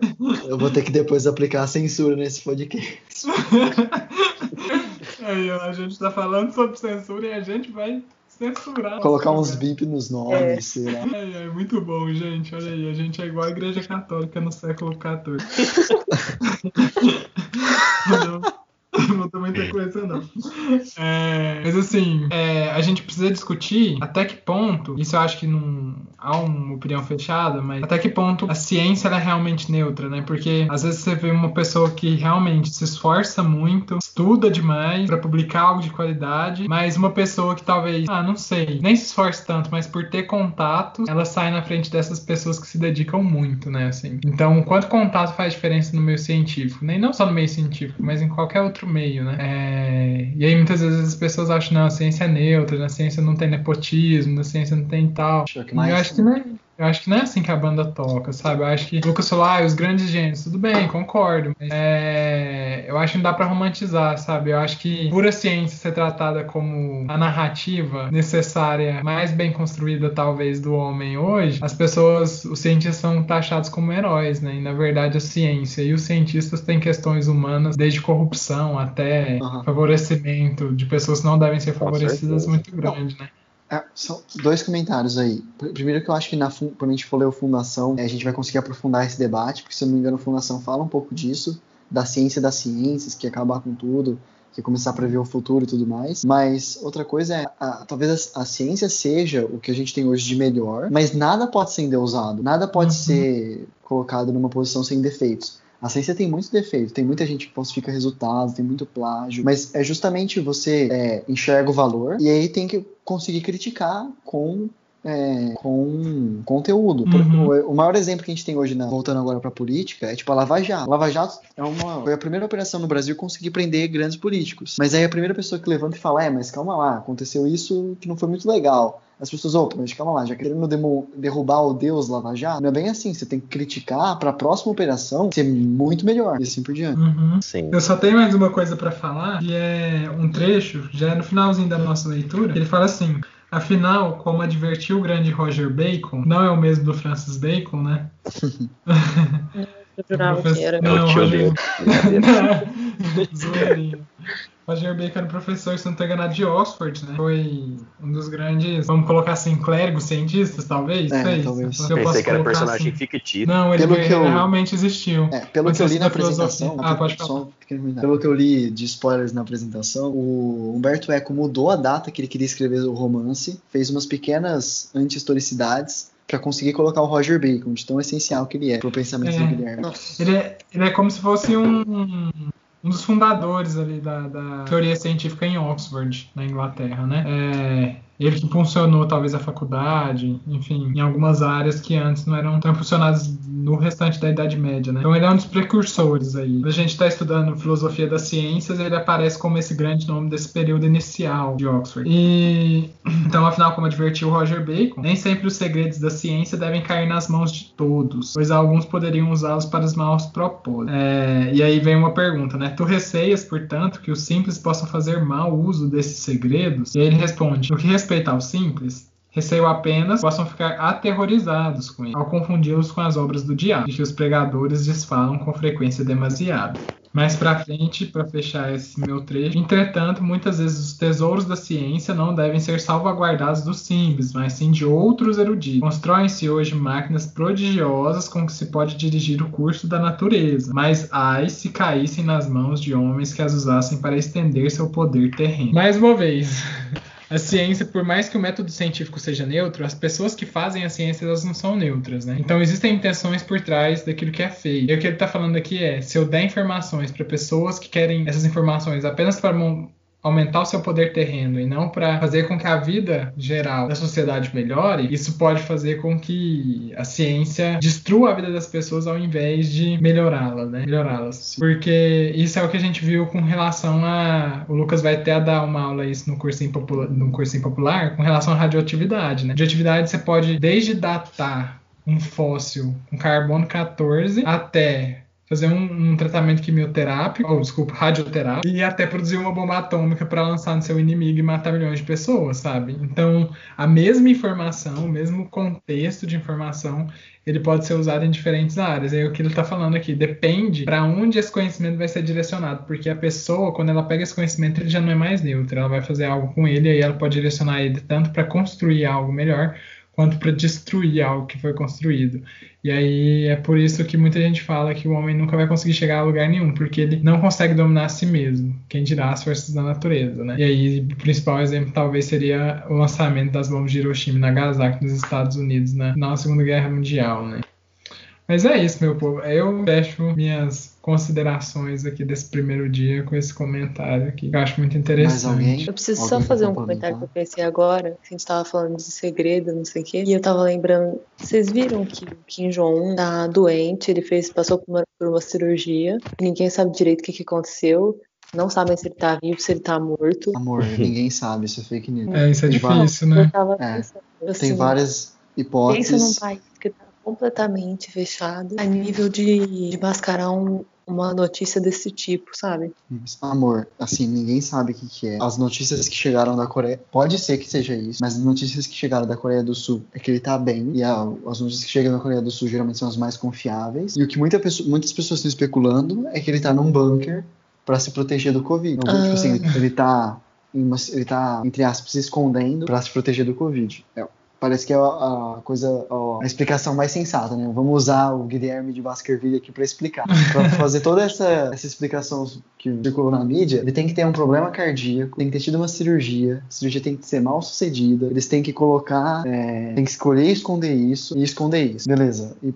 Eu vou ter que depois aplicar a censura nesse podcast. Aí, ó, a gente tá falando sobre censura e a gente vai censurar. Colocar uns bip nos nomes, É. sei lá. Ai, ai, muito bom, gente. Olha aí, a gente é igual a Igreja Católica no século XIV. não, não mudou muita coisa, não. É, mas assim, é, a gente precisa discutir até que ponto, isso eu acho que não há uma opinião fechada, mas até que ponto a ciência é realmente neutra, né? Porque às vezes você vê uma pessoa que realmente se esforça muito, estuda demais para publicar algo de qualidade, mas uma pessoa que talvez, ah, não sei, nem se esforce tanto, mas por ter contatos, ela sai na frente dessas pessoas que se dedicam muito, né? Assim. Então, quanto contato faz diferença no meio científico? Nem não só no meio científico, mas em qualquer outro meio, né? É, E aí muitas vezes as pessoas acham, não, a ciência é neutra, na ciência não tem nepotismo, na ciência não tem tal. Mais- eu acho que não é. Eu acho que não é assim que a banda toca, sabe? Eu acho que Lucas falou, ah, os grandes gênios, tudo bem, concordo. Mas é, eu acho que não dá pra romantizar, sabe? Eu acho que pura ciência ser tratada como a narrativa necessária, mais bem construída, talvez, do homem hoje, as pessoas, os cientistas são taxados como heróis, né? E na verdade a ciência e os cientistas têm questões humanas, desde corrupção até Aham. favorecimento de pessoas que não devem ser favorecidas muito grande, né? É, são dois comentários aí. Pr- Primeiro que eu acho que na quando a gente for ler o Fundação, é, a gente vai conseguir aprofundar esse debate, porque se eu não me engano, a Fundação fala um pouco disso, da ciência das ciências, que acabar com tudo, que ia começar a prever o futuro e tudo mais. Mas outra coisa é, a- talvez a, a ciência seja o que a gente tem hoje de melhor, mas nada pode ser endeusado, nada pode Uhum. ser colocado numa posição sem defeitos. A ciência tem muitos defeitos, tem muita gente que falsifica resultados, tem muito plágio, mas é justamente você é, enxerga o valor e aí tem que conseguir criticar com é, com conteúdo. Uhum. O, o maior exemplo que a gente tem hoje, na- voltando agora pra política, é tipo a Lava Jato. A Lava Jato é uma, foi a primeira operação no Brasil conseguir prender grandes políticos. Mas aí a primeira pessoa que levanta e fala, é, mas calma lá, aconteceu isso que não foi muito legal. As pessoas, opa, mas calma lá, já querendo derrubar o Deus Lava Jato, não é bem assim. Você tem que criticar pra próxima operação ser muito melhor. E assim por diante. Uhum. Sim. Eu só tenho mais uma coisa pra falar, que é um trecho, já é no finalzinho da nossa leitura, que ele fala assim: Afinal, como advertiu o grande Roger Bacon, não é o mesmo do Francis Bacon, né? Eu jurava que era. Não, Roger... dele. Roger Bacon era professor, se não estou enganado, de Oxford, né? Foi um dos grandes, vamos colocar assim, clérigos cientistas, talvez? É, Sei, talvez. se eu posso Pensei que era colocar personagem assim. fictício. Não, ele, Pelo ele que eu- realmente existiu. É, pelo que eu li na apresentação, Ah, pode falar. pelo que eu li de spoilers na apresentação, o Humberto Eco mudou a data que ele queria escrever o romance, fez umas pequenas anti-historicidades pra conseguir colocar o Roger Bacon, de tão essencial que ele é pro pensamento É. do Guilherme. Ele é, ele é como se fosse um, um dos fundadores ali da, da teoria científica em Oxford, na Inglaterra, né? É, ele que funcionou talvez a faculdade, enfim, em algumas áreas que antes não eram tão funcionadas no restante da Idade Média, né? Então ele é um dos precursores aí. Quando a gente está estudando filosofia das ciências, ele aparece como esse grande nome desse período inicial de Oxford. E então, afinal, como advertiu Roger Bacon, nem sempre os segredos da ciência devem cair nas mãos de todos, pois alguns poderiam usá-los para os maus propósitos. É, e aí vem uma pergunta, né? Tu receias, portanto, que os simples possam fazer mau uso desses segredos? E aí ele responde: no que ao simples, Receio apenas possam ficar aterrorizados com ele, ao confundi-los com as obras do diabo, de que os pregadores desfalam com frequência demasiada. Mais pra frente, para fechar esse meu trecho, entretanto, muitas vezes os tesouros da ciência não devem ser salvaguardados dos simples, mas sim de outros eruditos. Constroem-se hoje máquinas prodigiosas com que se pode dirigir o curso da natureza, mas ai se caíssem nas mãos de homens que as usassem para estender seu poder terreno. Mais uma vez. A ciência, por mais que o método científico seja neutro, as pessoas que fazem a ciência elas não são neutras, né? Então existem intenções por trás daquilo que é feito. E o que ele está falando aqui é: se eu der informações para pessoas que querem essas informações apenas para aumentar o seu poder terreno e não para fazer com que a vida geral da sociedade melhore, isso pode fazer com que a ciência destrua a vida das pessoas ao invés de melhorá-la, né? Melhorá-las. Porque isso é o que a gente viu com relação a. O Lucas vai até dar uma aula isso no cursinho popular, no cursinho popular com relação à radioatividade, né? Radioatividade você pode desde datar um fóssil com carbono 14 até fazer um, um tratamento quimioterápico, ou desculpa, radioterápico, e até produzir uma bomba atômica para lançar no seu inimigo e matar milhões de pessoas, sabe? Então, a mesma informação, o mesmo contexto de informação, ele pode ser usado em diferentes áreas. É o que ele está falando aqui. Depende para onde esse conhecimento vai ser direcionado, porque a pessoa, quando ela pega esse conhecimento, ele já não é mais neutro. Ela vai fazer algo com ele aí ela pode direcionar ele tanto para construir algo melhor quanto para destruir algo que foi construído. E aí é por isso que muita gente fala que o homem nunca vai conseguir chegar a lugar nenhum, porque ele não consegue dominar a si mesmo, quem dirá as forças da natureza, né? E aí o principal exemplo talvez seria o lançamento das bombas de Hiroshima e Nagasaki nos Estados Unidos né? na Segunda Guerra Mundial, né? Mas é isso, meu povo. Eu fecho minhas considerações aqui desse primeiro dia com esse comentário aqui, que eu acho muito interessante. Eu preciso alguém só fazer um comentário que eu pensei agora, que a gente tava falando de segredo, não sei o quê, e eu tava lembrando, vocês viram que o Kim Jong-un tá doente, ele fez, passou por uma, por uma cirurgia, ninguém sabe direito o que, que aconteceu, não sabem se ele tá vivo, se ele tá morto. Amor, ninguém sabe, isso é fake news. É, isso é difícil, né? Eu tava É, pensando, Tem assim, várias hipóteses. Pensa num país tá completamente fechado a nível de, de mascarar um- uma notícia desse tipo, sabe? Amor, assim, ninguém sabe o que, que é. As notícias que chegaram da Coreia, pode ser que seja isso, mas as notícias que chegaram da Coreia do Sul é que ele tá bem, e a- as notícias que chegam da Coreia do Sul geralmente são as mais confiáveis. E o que muita pessoa- muitas pessoas estão especulando é que ele tá num bunker pra se proteger do Covid. Então, tipo Ah. assim, ele tá, uma- ele tá, entre aspas, se escondendo pra se proteger do Covid. É, Parece que é a, a coisa, a, a explicação mais sensata, né? Vamos usar o Guilherme de Baskerville aqui pra explicar. Pra fazer toda essa, essa explicação que circulou na mídia, ele tem que ter um problema cardíaco, tem que ter tido uma cirurgia, a cirurgia tem que ser mal sucedida, eles têm que colocar, é, tem que escolher esconder isso e esconder isso. Beleza. E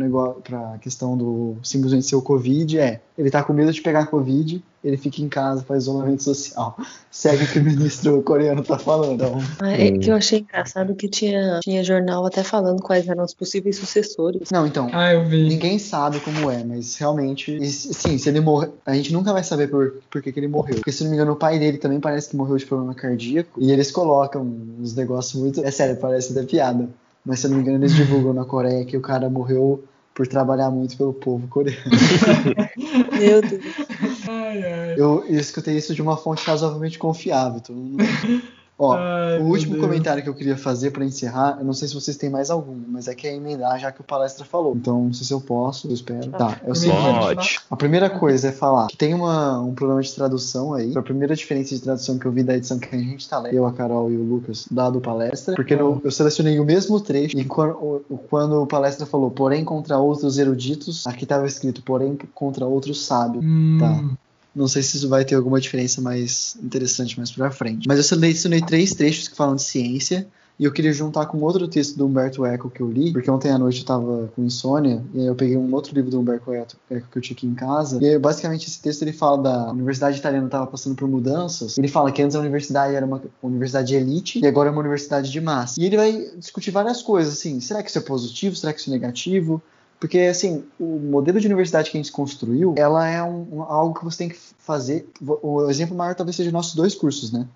negócio, pra questão do simplesmente ser o Covid, é, ele tá com medo de pegar Covid, ele fica em casa, faz isolamento social. Segue o que o ministro coreano tá falando. Então, Ah, É que eu achei engraçado que tinha, tinha jornal até falando quais eram os possíveis sucessores. não, então, Ah, eu vi. Ninguém sabe como é, mas realmente, e, sim, se ele morrer, a gente nunca vai saber por, por que, que ele morreu. Porque se não me engano, o pai dele também parece que morreu de problema cardíaco. E eles colocam uns negócios muito. É sério, parece até piada. Mas se eu não me engano, eles divulgam na Coreia que o cara morreu por trabalhar muito pelo povo coreano. Meu Deus. Ai, ai. Eu, eu escutei isso de uma fonte razoavelmente confiável. Então, não- Ó, Ai, o último Deus. comentário que eu queria fazer pra encerrar, eu não sei se vocês têm mais algum, mas é que é emendar já que o palestra falou. Então, não sei se eu posso, eu espero. Tá, é o seguinte. A primeira coisa é falar que tem uma, um problema de tradução aí. Foi a primeira diferença de tradução que eu vi da edição que a gente tá lendo, eu, a Carol e o Lucas, dado palestra. Porque no- eu selecionei o mesmo trecho e quando, o- quando o palestra falou, porém contra outros eruditos, aqui tava escrito, porém contra outros sábios. Hum, Tá. Não sei se isso vai ter alguma diferença mais interessante mais pra frente. Mas eu selecionei três trechos que falam de ciência. E eu queria juntar com outro texto do Humberto Eco que eu li, porque ontem à noite eu tava com insônia, e aí eu peguei um outro livro do Humberto Eco que eu tinha aqui em casa. E aí, basicamente, esse texto ele fala da Universidade Italiana estava passando por mudanças. Ele fala que antes a universidade era uma universidade de elite e agora é uma universidade de massa. E ele vai discutir várias coisas, assim, será que isso é positivo? Será que isso é negativo? Porque, assim, o modelo de universidade que a gente construiu, ela é um- um- algo que você tem que fazer. O exemplo maior talvez seja nossos dois cursos, né?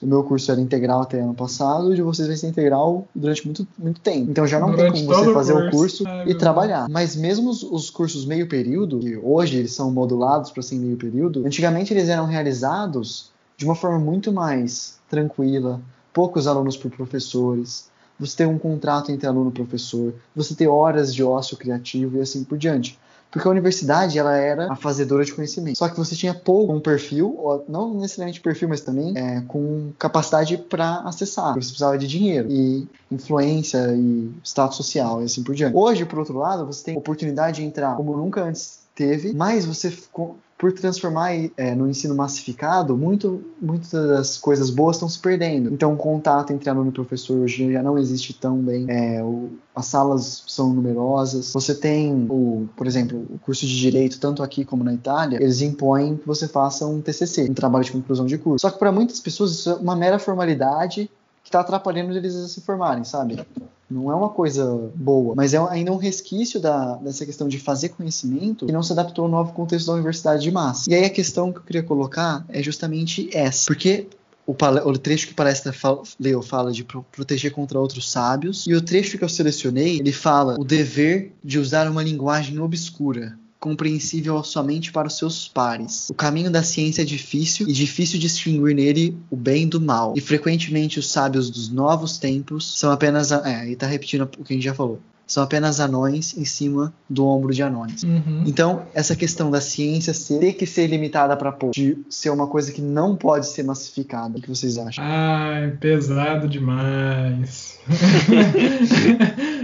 O meu curso era integral até ano passado, e o de vocês vai ser integral durante muito, muito tempo. Então já não Durante tem como você o fazer o curso. curso Ai, e trabalhar. Mas mesmo os, os cursos meio período, que hoje eles são modulados para ser em meio período, antigamente eles eram realizados de uma forma muito mais tranquila, poucos alunos por professores, você ter um contrato entre aluno e professor, você ter horas de ócio criativo e assim por diante. Porque a universidade, ela era a fazedora de conhecimento. Só que você tinha pouco um perfil, ou não necessariamente perfil, mas também é, com capacidade para acessar. Você precisava de dinheiro e influência e status social e assim por diante. Hoje, por outro lado, você tem oportunidade de entrar como nunca antes teve, mas você co- por transformar é, no ensino massificado, muito, muitas das coisas boas estão se perdendo. Então, o contato entre aluno e professor hoje já não existe tão bem. É, o, as salas são numerosas. Você tem, o, por exemplo, o curso de direito, tanto aqui como na Itália, eles impõem que você faça um TCC, um trabalho de conclusão de curso. Só que para muitas pessoas isso é uma mera formalidade que está atrapalhando eles a se formarem, sabe? Não é uma coisa boa, mas é ainda um resquício da, dessa questão de fazer conhecimento que não se adaptou ao novo contexto da universidade de massa. E aí a questão que eu queria colocar é justamente essa. Porque o, o, trecho que palestra fala, Leo fala de pro proteger contra outros sábios, e o trecho que eu selecionei, ele fala o dever de usar uma linguagem obscura, compreensível somente para os seus pares. O caminho da ciência é difícil e difícil distinguir nele o bem do mal. E frequentemente os sábios dos novos tempos são apenas. É, e tá repetindo o que a gente já falou são apenas anões em cima do ombro de anões. Uhum. Então, essa questão da ciência ter que ser limitada para pouco, de ser uma coisa que não pode ser massificada. O que vocês acham? Ai, pesado demais.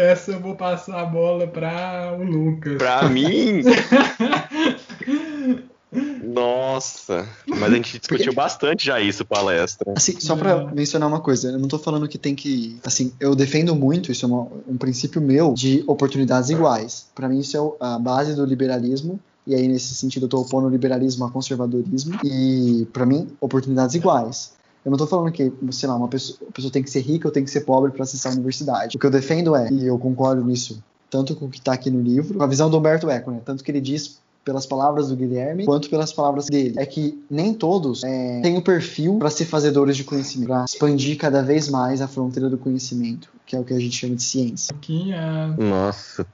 Essa eu vou passar a bola para o Lucas. Para mim? Nossa, mas a gente discutiu Porque... bastante já isso palestra. Assim, só para mencionar uma coisa, eu não tô falando que tem que, assim, eu defendo muito, isso é uma, um princípio meu de oportunidades iguais. Para mim isso é a base do liberalismo e aí nesse sentido eu tô opondo o liberalismo a conservadorismo e para mim oportunidades iguais. Eu não estou falando que, sei lá, uma pessoa, uma pessoa tem que ser rica ou tem que ser pobre para acessar a universidade. O que eu defendo é, e eu concordo nisso, tanto com o que está aqui no livro, com a visão do Humberto Eco, né? Tanto que ele diz pelas palavras do Guilherme, quanto pelas palavras dele. É que nem todos é, têm o perfil para ser fazedores de conhecimento, para expandir cada vez mais a fronteira do conhecimento, que é o que a gente chama de ciência. Nossa.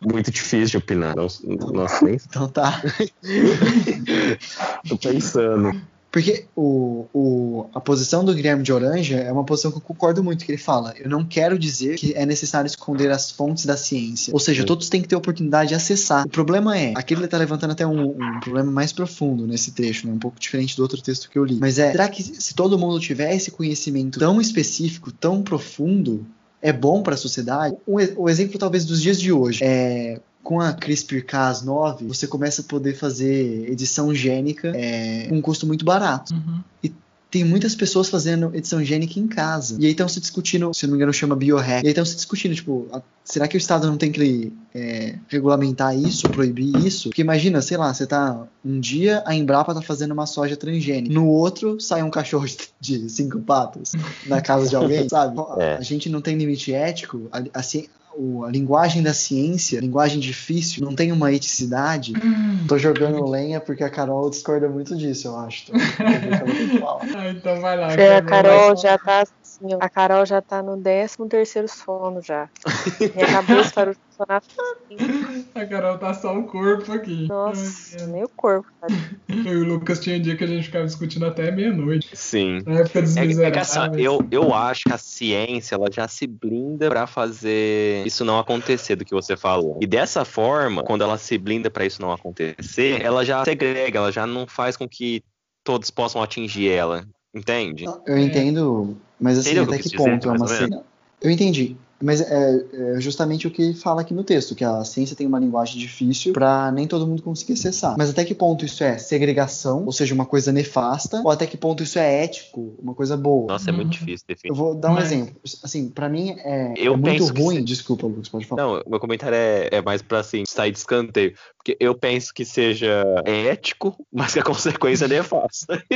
Muito difícil de opinar. Nossa, nossa nem... Então tá. Tô pensando. Porque o, o, a posição do Guilherme de Oranja é uma posição que eu concordo muito, que ele fala, eu não quero dizer que é necessário esconder as fontes da ciência. Ou seja, Sim. todos têm que ter oportunidade de acessar. O problema é, aqui ele está levantando até um, um, problema mais profundo nesse trecho, né? um pouco diferente do outro texto que eu li. Mas é, será que se todo mundo tiver esse conhecimento tão específico, tão profundo, é bom para a sociedade? O, o exemplo talvez dos dias de hoje é com a CRISPR-Cas9, você começa a poder fazer edição gênica é, com um custo muito barato. Uhum. E tem muitas pessoas fazendo edição gênica em casa. E aí estão se discutindo, se não me engano, chama biohack. E aí estão se discutindo, tipo, a, será que o Estado não tem que é, regulamentar isso, proibir isso? Porque imagina, sei lá, você tá. Um dia a Embrapa tá fazendo uma soja transgênica. No outro, sai um cachorro de cinco patas na casa de alguém, sabe? É. A gente não tem limite ético. A, assim, o, a linguagem da ciência, linguagem difícil, não tem uma eticidade. Hum. Tô jogando lenha porque a Carol discorda muito disso, eu acho. ah, então vai lá. É, a Carol já tá assim, a Carol já tá no 13 terceiro sono já. Minha cabeça de funcionar assim. A Carol tá só o corpo aqui. Nossa, nem o corpo. Tá? Eu e o Lucas tinha um dia que a gente ficava discutindo até meia-noite. Sim. Na época dos é, é que, assim, eu, eu acho que a ciência ela já se blinda para fazer isso não acontecer do que você falou. E dessa forma, quando ela se blinda para isso não acontecer, ela já segrega, ela já não faz com que todos possam atingir ela. Entende? Eu entendo, mas assim, Entendeu até que, que ponto dizer, é uma cena. Eu entendi. Mas é, é, justamente o que fala aqui no texto, que a ciência tem uma linguagem difícil para nem todo mundo conseguir acessar. Mas até que ponto isso é segregação, ou seja, uma coisa nefasta, ou até que ponto isso é ético, uma coisa boa? Nossa, é muito difícil definir. Eu vou dar um Mas... exemplo. Assim, para mim é, eu é muito ruim. Se... Desculpa, Lucas, pode falar. Não, meu comentário é, é mais para assim, sair de escanteio. Porque eu penso que seja ético, mas que a consequência é nefasta.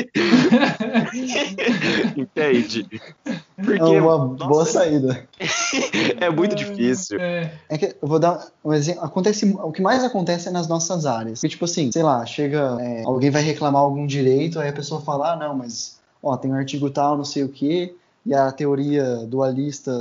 Entende? Porque, é uma nossa, boa saída. é muito difícil. É. é que eu vou dar um exemplo. Acontece, o que mais acontece é nas nossas áreas. Porque, tipo assim, sei lá, chega. É, alguém vai reclamar algum direito, aí a pessoa fala, ah, não, mas ó, tem um artigo tal, não sei o quê, e a teoria dualista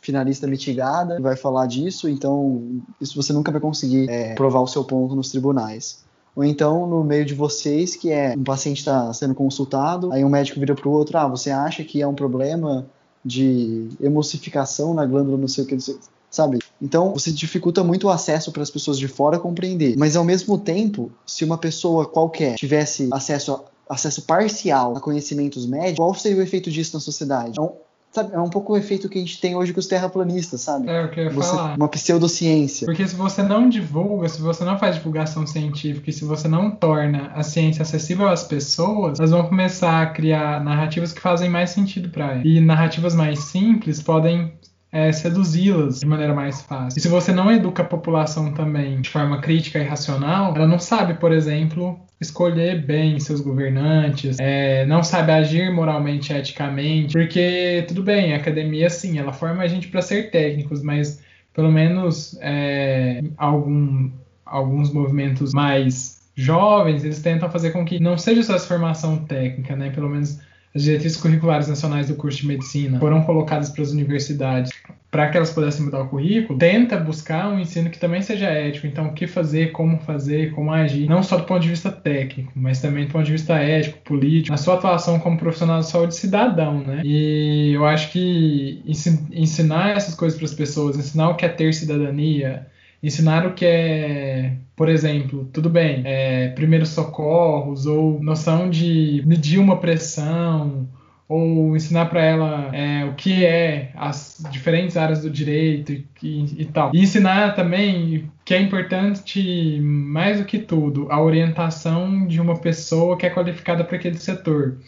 finalista mitigada vai falar disso, então isso você nunca vai conseguir é, provar o seu ponto nos tribunais. Ou então, no meio de vocês, que é um paciente está sendo consultado, aí um médico vira para o outro, ah, você acha que é um problema de emulsificação na glândula, não sei o que, não sei, sabe? Então, você dificulta muito o acesso para as pessoas de fora compreender. Mas, ao mesmo tempo, se uma pessoa qualquer tivesse acesso, a, acesso parcial a conhecimentos médicos, qual seria o efeito disso na sociedade? Então, Sabe, é um pouco o efeito que a gente tem hoje com os terraplanistas, sabe? É o que eu ia Você- falar. uma pseudociência. Porque se você não divulga, se você não faz divulgação científica e se você não torna a ciência acessível às pessoas, elas vão começar a criar narrativas que fazem mais sentido para elas. E narrativas mais simples podem é, seduzi-las de maneira mais fácil. E se você não educa a população também de forma crítica e racional, ela não sabe, por exemplo, escolher bem seus governantes, é, não sabe agir moralmente, eticamente, porque tudo bem, a academia sim, ela forma a gente para ser técnicos, mas pelo menos é, algum, alguns movimentos mais jovens, eles tentam fazer com que não seja só essa formação técnica, né? Pelo menos as diretrizes curriculares nacionais do curso de medicina foram colocadas para as universidades para que elas pudessem mudar o currículo, tenta buscar um ensino que também seja ético. Então, o que fazer, como fazer, como agir, não só do ponto de vista técnico, mas também do ponto de vista ético, político, na sua atuação como profissional de saúde cidadão, né? E eu acho que ensi- ensinar essas coisas para as pessoas, ensinar o que é ter cidadania, ensinar o que é, por exemplo, tudo bem, é, primeiros socorros ou noção de medir uma pressão ou ensinar para ela é, o que é as diferentes áreas do direito e, e- e tal. E ensinar também que é importante, mais do que tudo, a orientação de uma pessoa que é qualificada para aquele setor.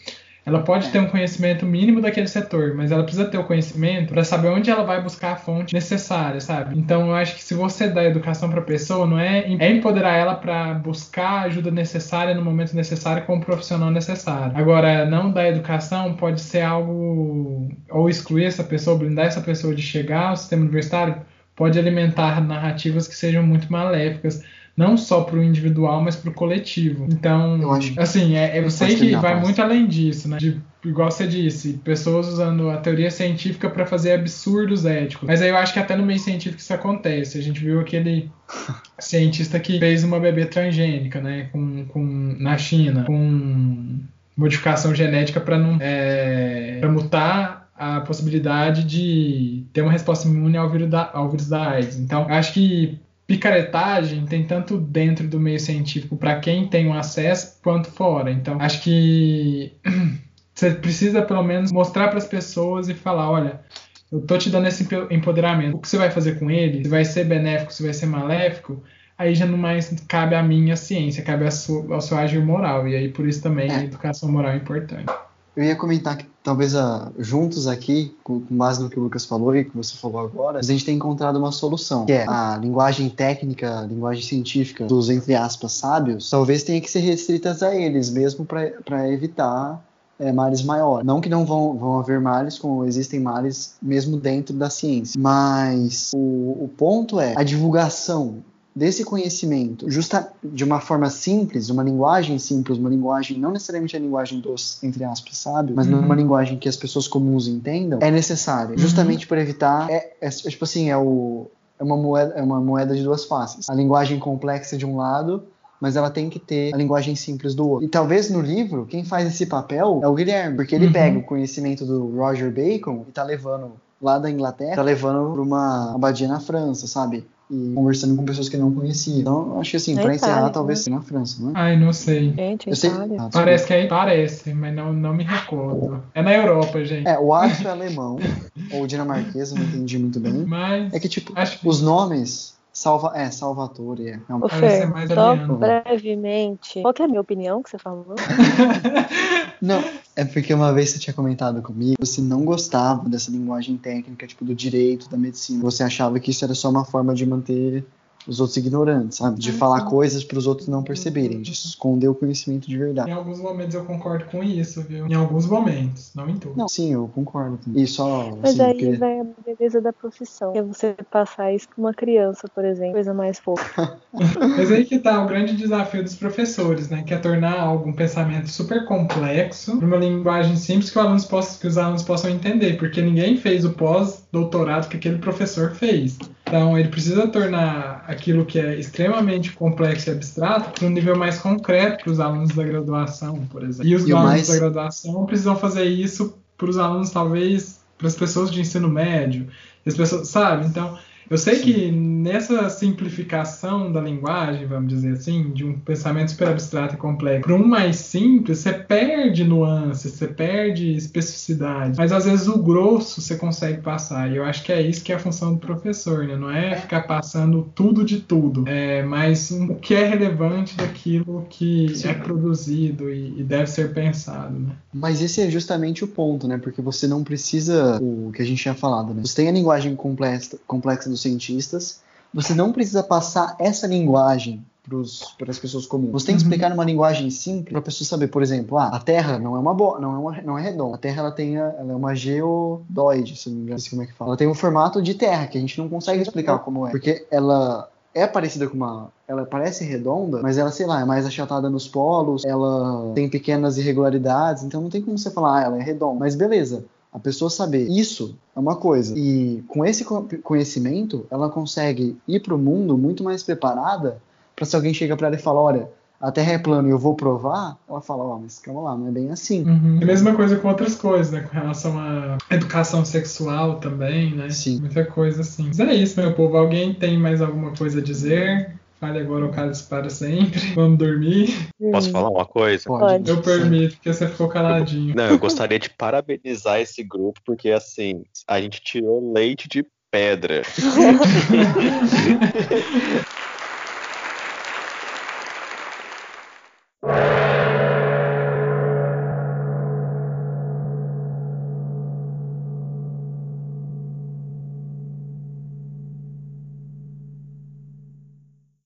Ela pode ter um conhecimento mínimo daquele setor, mas ela precisa ter o conhecimento para saber onde ela vai buscar a fonte necessária, sabe? Então eu acho que se você dá educação para a pessoa, não é, é empoderar ela para buscar a ajuda necessária no momento necessário com o profissional necessário. Agora, não dar educação pode ser algo ou excluir essa pessoa, blindar essa pessoa de chegar ao sistema universitário, pode alimentar narrativas que sejam muito maléficas não só para o individual, mas para o coletivo. Então, Eu acho- assim, é, eu Pode sei que vai muito além disso, né? De, igual você disse, pessoas usando a teoria científica para fazer absurdos éticos. Mas aí eu acho que até no meio científico isso acontece. A gente viu aquele cientista que fez uma bebê transgênica, né? Com, com, na China, com modificação genética para não é, pra mutar a possibilidade de ter uma resposta imune ao vírus da, ao vírus da AIDS. Então, eu acho que picaretagem tem tanto dentro do meio científico para quem tem um acesso quanto fora. Então, acho que você precisa pelo menos mostrar para as pessoas e falar, olha, eu tô te dando esse empo- empoderamento. O que você vai fazer com ele? Se vai ser benéfico, se vai ser maléfico? Aí já não mais cabe a minha ciência, cabe a ao seu agir moral. E aí por isso também a É. educação moral é importante. Eu ia comentar que talvez ah, juntos aqui, com, com base no que o Lucas falou e que você falou agora, a gente tem encontrado uma solução, que é a linguagem técnica, a linguagem científica dos, entre aspas, sábios, talvez tenha que ser restritas a eles mesmo para evitar é, males maiores. Não que não vão, vão haver males, como existem males mesmo dentro da ciência. Mas o, o ponto é a divulgação desse conhecimento, justa de uma forma simples, uma linguagem simples, uma linguagem não necessariamente a linguagem dos entre aspas sábios, mas Uhum. numa linguagem que as pessoas comuns entendam, é necessária, Uhum. justamente por evitar é, é, tipo assim é o é uma moeda é uma moeda de duas faces. A linguagem complexa de um lado mas ela tem que ter a linguagem simples do outro. E talvez no livro, quem faz esse papel é o Guilherme, porque ele Uhum. pega o conhecimento do Roger Bacon e tá levando lá da Inglaterra, tá levando pra uma abadia na França, sabe? E conversando com pessoas que não conheciam. Então, acho que assim, Na pra encerrar, Itália, talvez né? na França, não é? Ai, não sei. Gente, Eu sei. Ah, Parece que aí parece, mas não, não me recordo. É na Europa, gente. É, o Axo é alemão, ou dinamarquês, eu não entendi muito bem. Mas É que, tipo, acho que os nomes. Salva, é, Salvatore, é. é um- Fer, só brevemente. Qual que é a minha opinião que você falou? Não, é porque uma vez você tinha comentado comigo, você não gostava dessa linguagem técnica, tipo, do direito, da medicina. Você achava que isso era só uma forma de manter os outros ignorantes, sabe? De Ah, falar coisas para os outros não perceberem, de esconder o conhecimento de verdade. em alguns momentos eu concordo com isso, viu? Em alguns momentos, não em todos. Não, sim, eu concordo. E só, Mas assim, aí porque... vai a beleza da profissão. Que é você passar isso pra uma criança, por exemplo. Coisa mais fofa. Mas aí que tá o grande desafio dos professores, né? Que é tornar algum pensamento super complexo numa linguagem simples que, os alunos possam, que os alunos possam entender, porque ninguém fez o pós-doutorado que aquele professor fez. Então ele precisa tornar aquilo que é extremamente complexo e abstrato para um nível mais concreto para os alunos da graduação, por exemplo. E os E alunos mais- da graduação precisam fazer isso para os alunos, talvez, para as pessoas de ensino médio, as pessoas, sabe? Então Eu sei que nessa simplificação da linguagem, vamos dizer assim, de um pensamento super abstrato e complexo para um mais simples, você perde nuances, você perde especificidade. Mas às vezes o grosso você consegue passar. E eu acho que é isso que é a função do professor, né? Não é ficar passando tudo de tudo, é mais um, o que é relevante daquilo que Sim. é produzido e, e, deve ser pensado, né? Mas esse é justamente o ponto, né? Porque você não precisa o que a gente tinha falado, né? Você tem a linguagem complexa, complexa dos cientistas, você não precisa passar essa linguagem para as pessoas comuns. Você tem que uhum. explicar numa linguagem simples para a pessoa saber, por exemplo, ah, a Terra não é uma bo não é uma, não é redonda. A Terra ela tem a, ela é uma geodoide, se não me engano, como é que fala. Ela tem um formato de Terra que a gente não consegue explicar como é, porque ela é parecida com uma. Ela parece redonda, mas ela, sei lá, é mais achatada nos polos, ela tem pequenas irregularidades, então não tem como você falar, ah, ela é redonda. Mas beleza. A pessoa saber isso é uma coisa. E com esse conhecimento, ela consegue ir para o mundo muito mais preparada para se alguém chega para ela e fala, olha, a Terra é plana e eu vou provar, ela fala, ó, oh, mas calma lá, não é bem assim. Uhum. a mesma coisa com outras coisas, né? Com relação à educação sexual também, né? Sim. Muita coisa assim. Mas é isso, meu povo. Alguém tem mais alguma coisa a dizer? Fale agora o cálice para sempre. Vamos dormir. Posso falar uma coisa? Pode. Eu permito, porque você ficou caladinho. Não, eu gostaria de parabenizar esse grupo, porque assim, a gente tirou leite de pedra.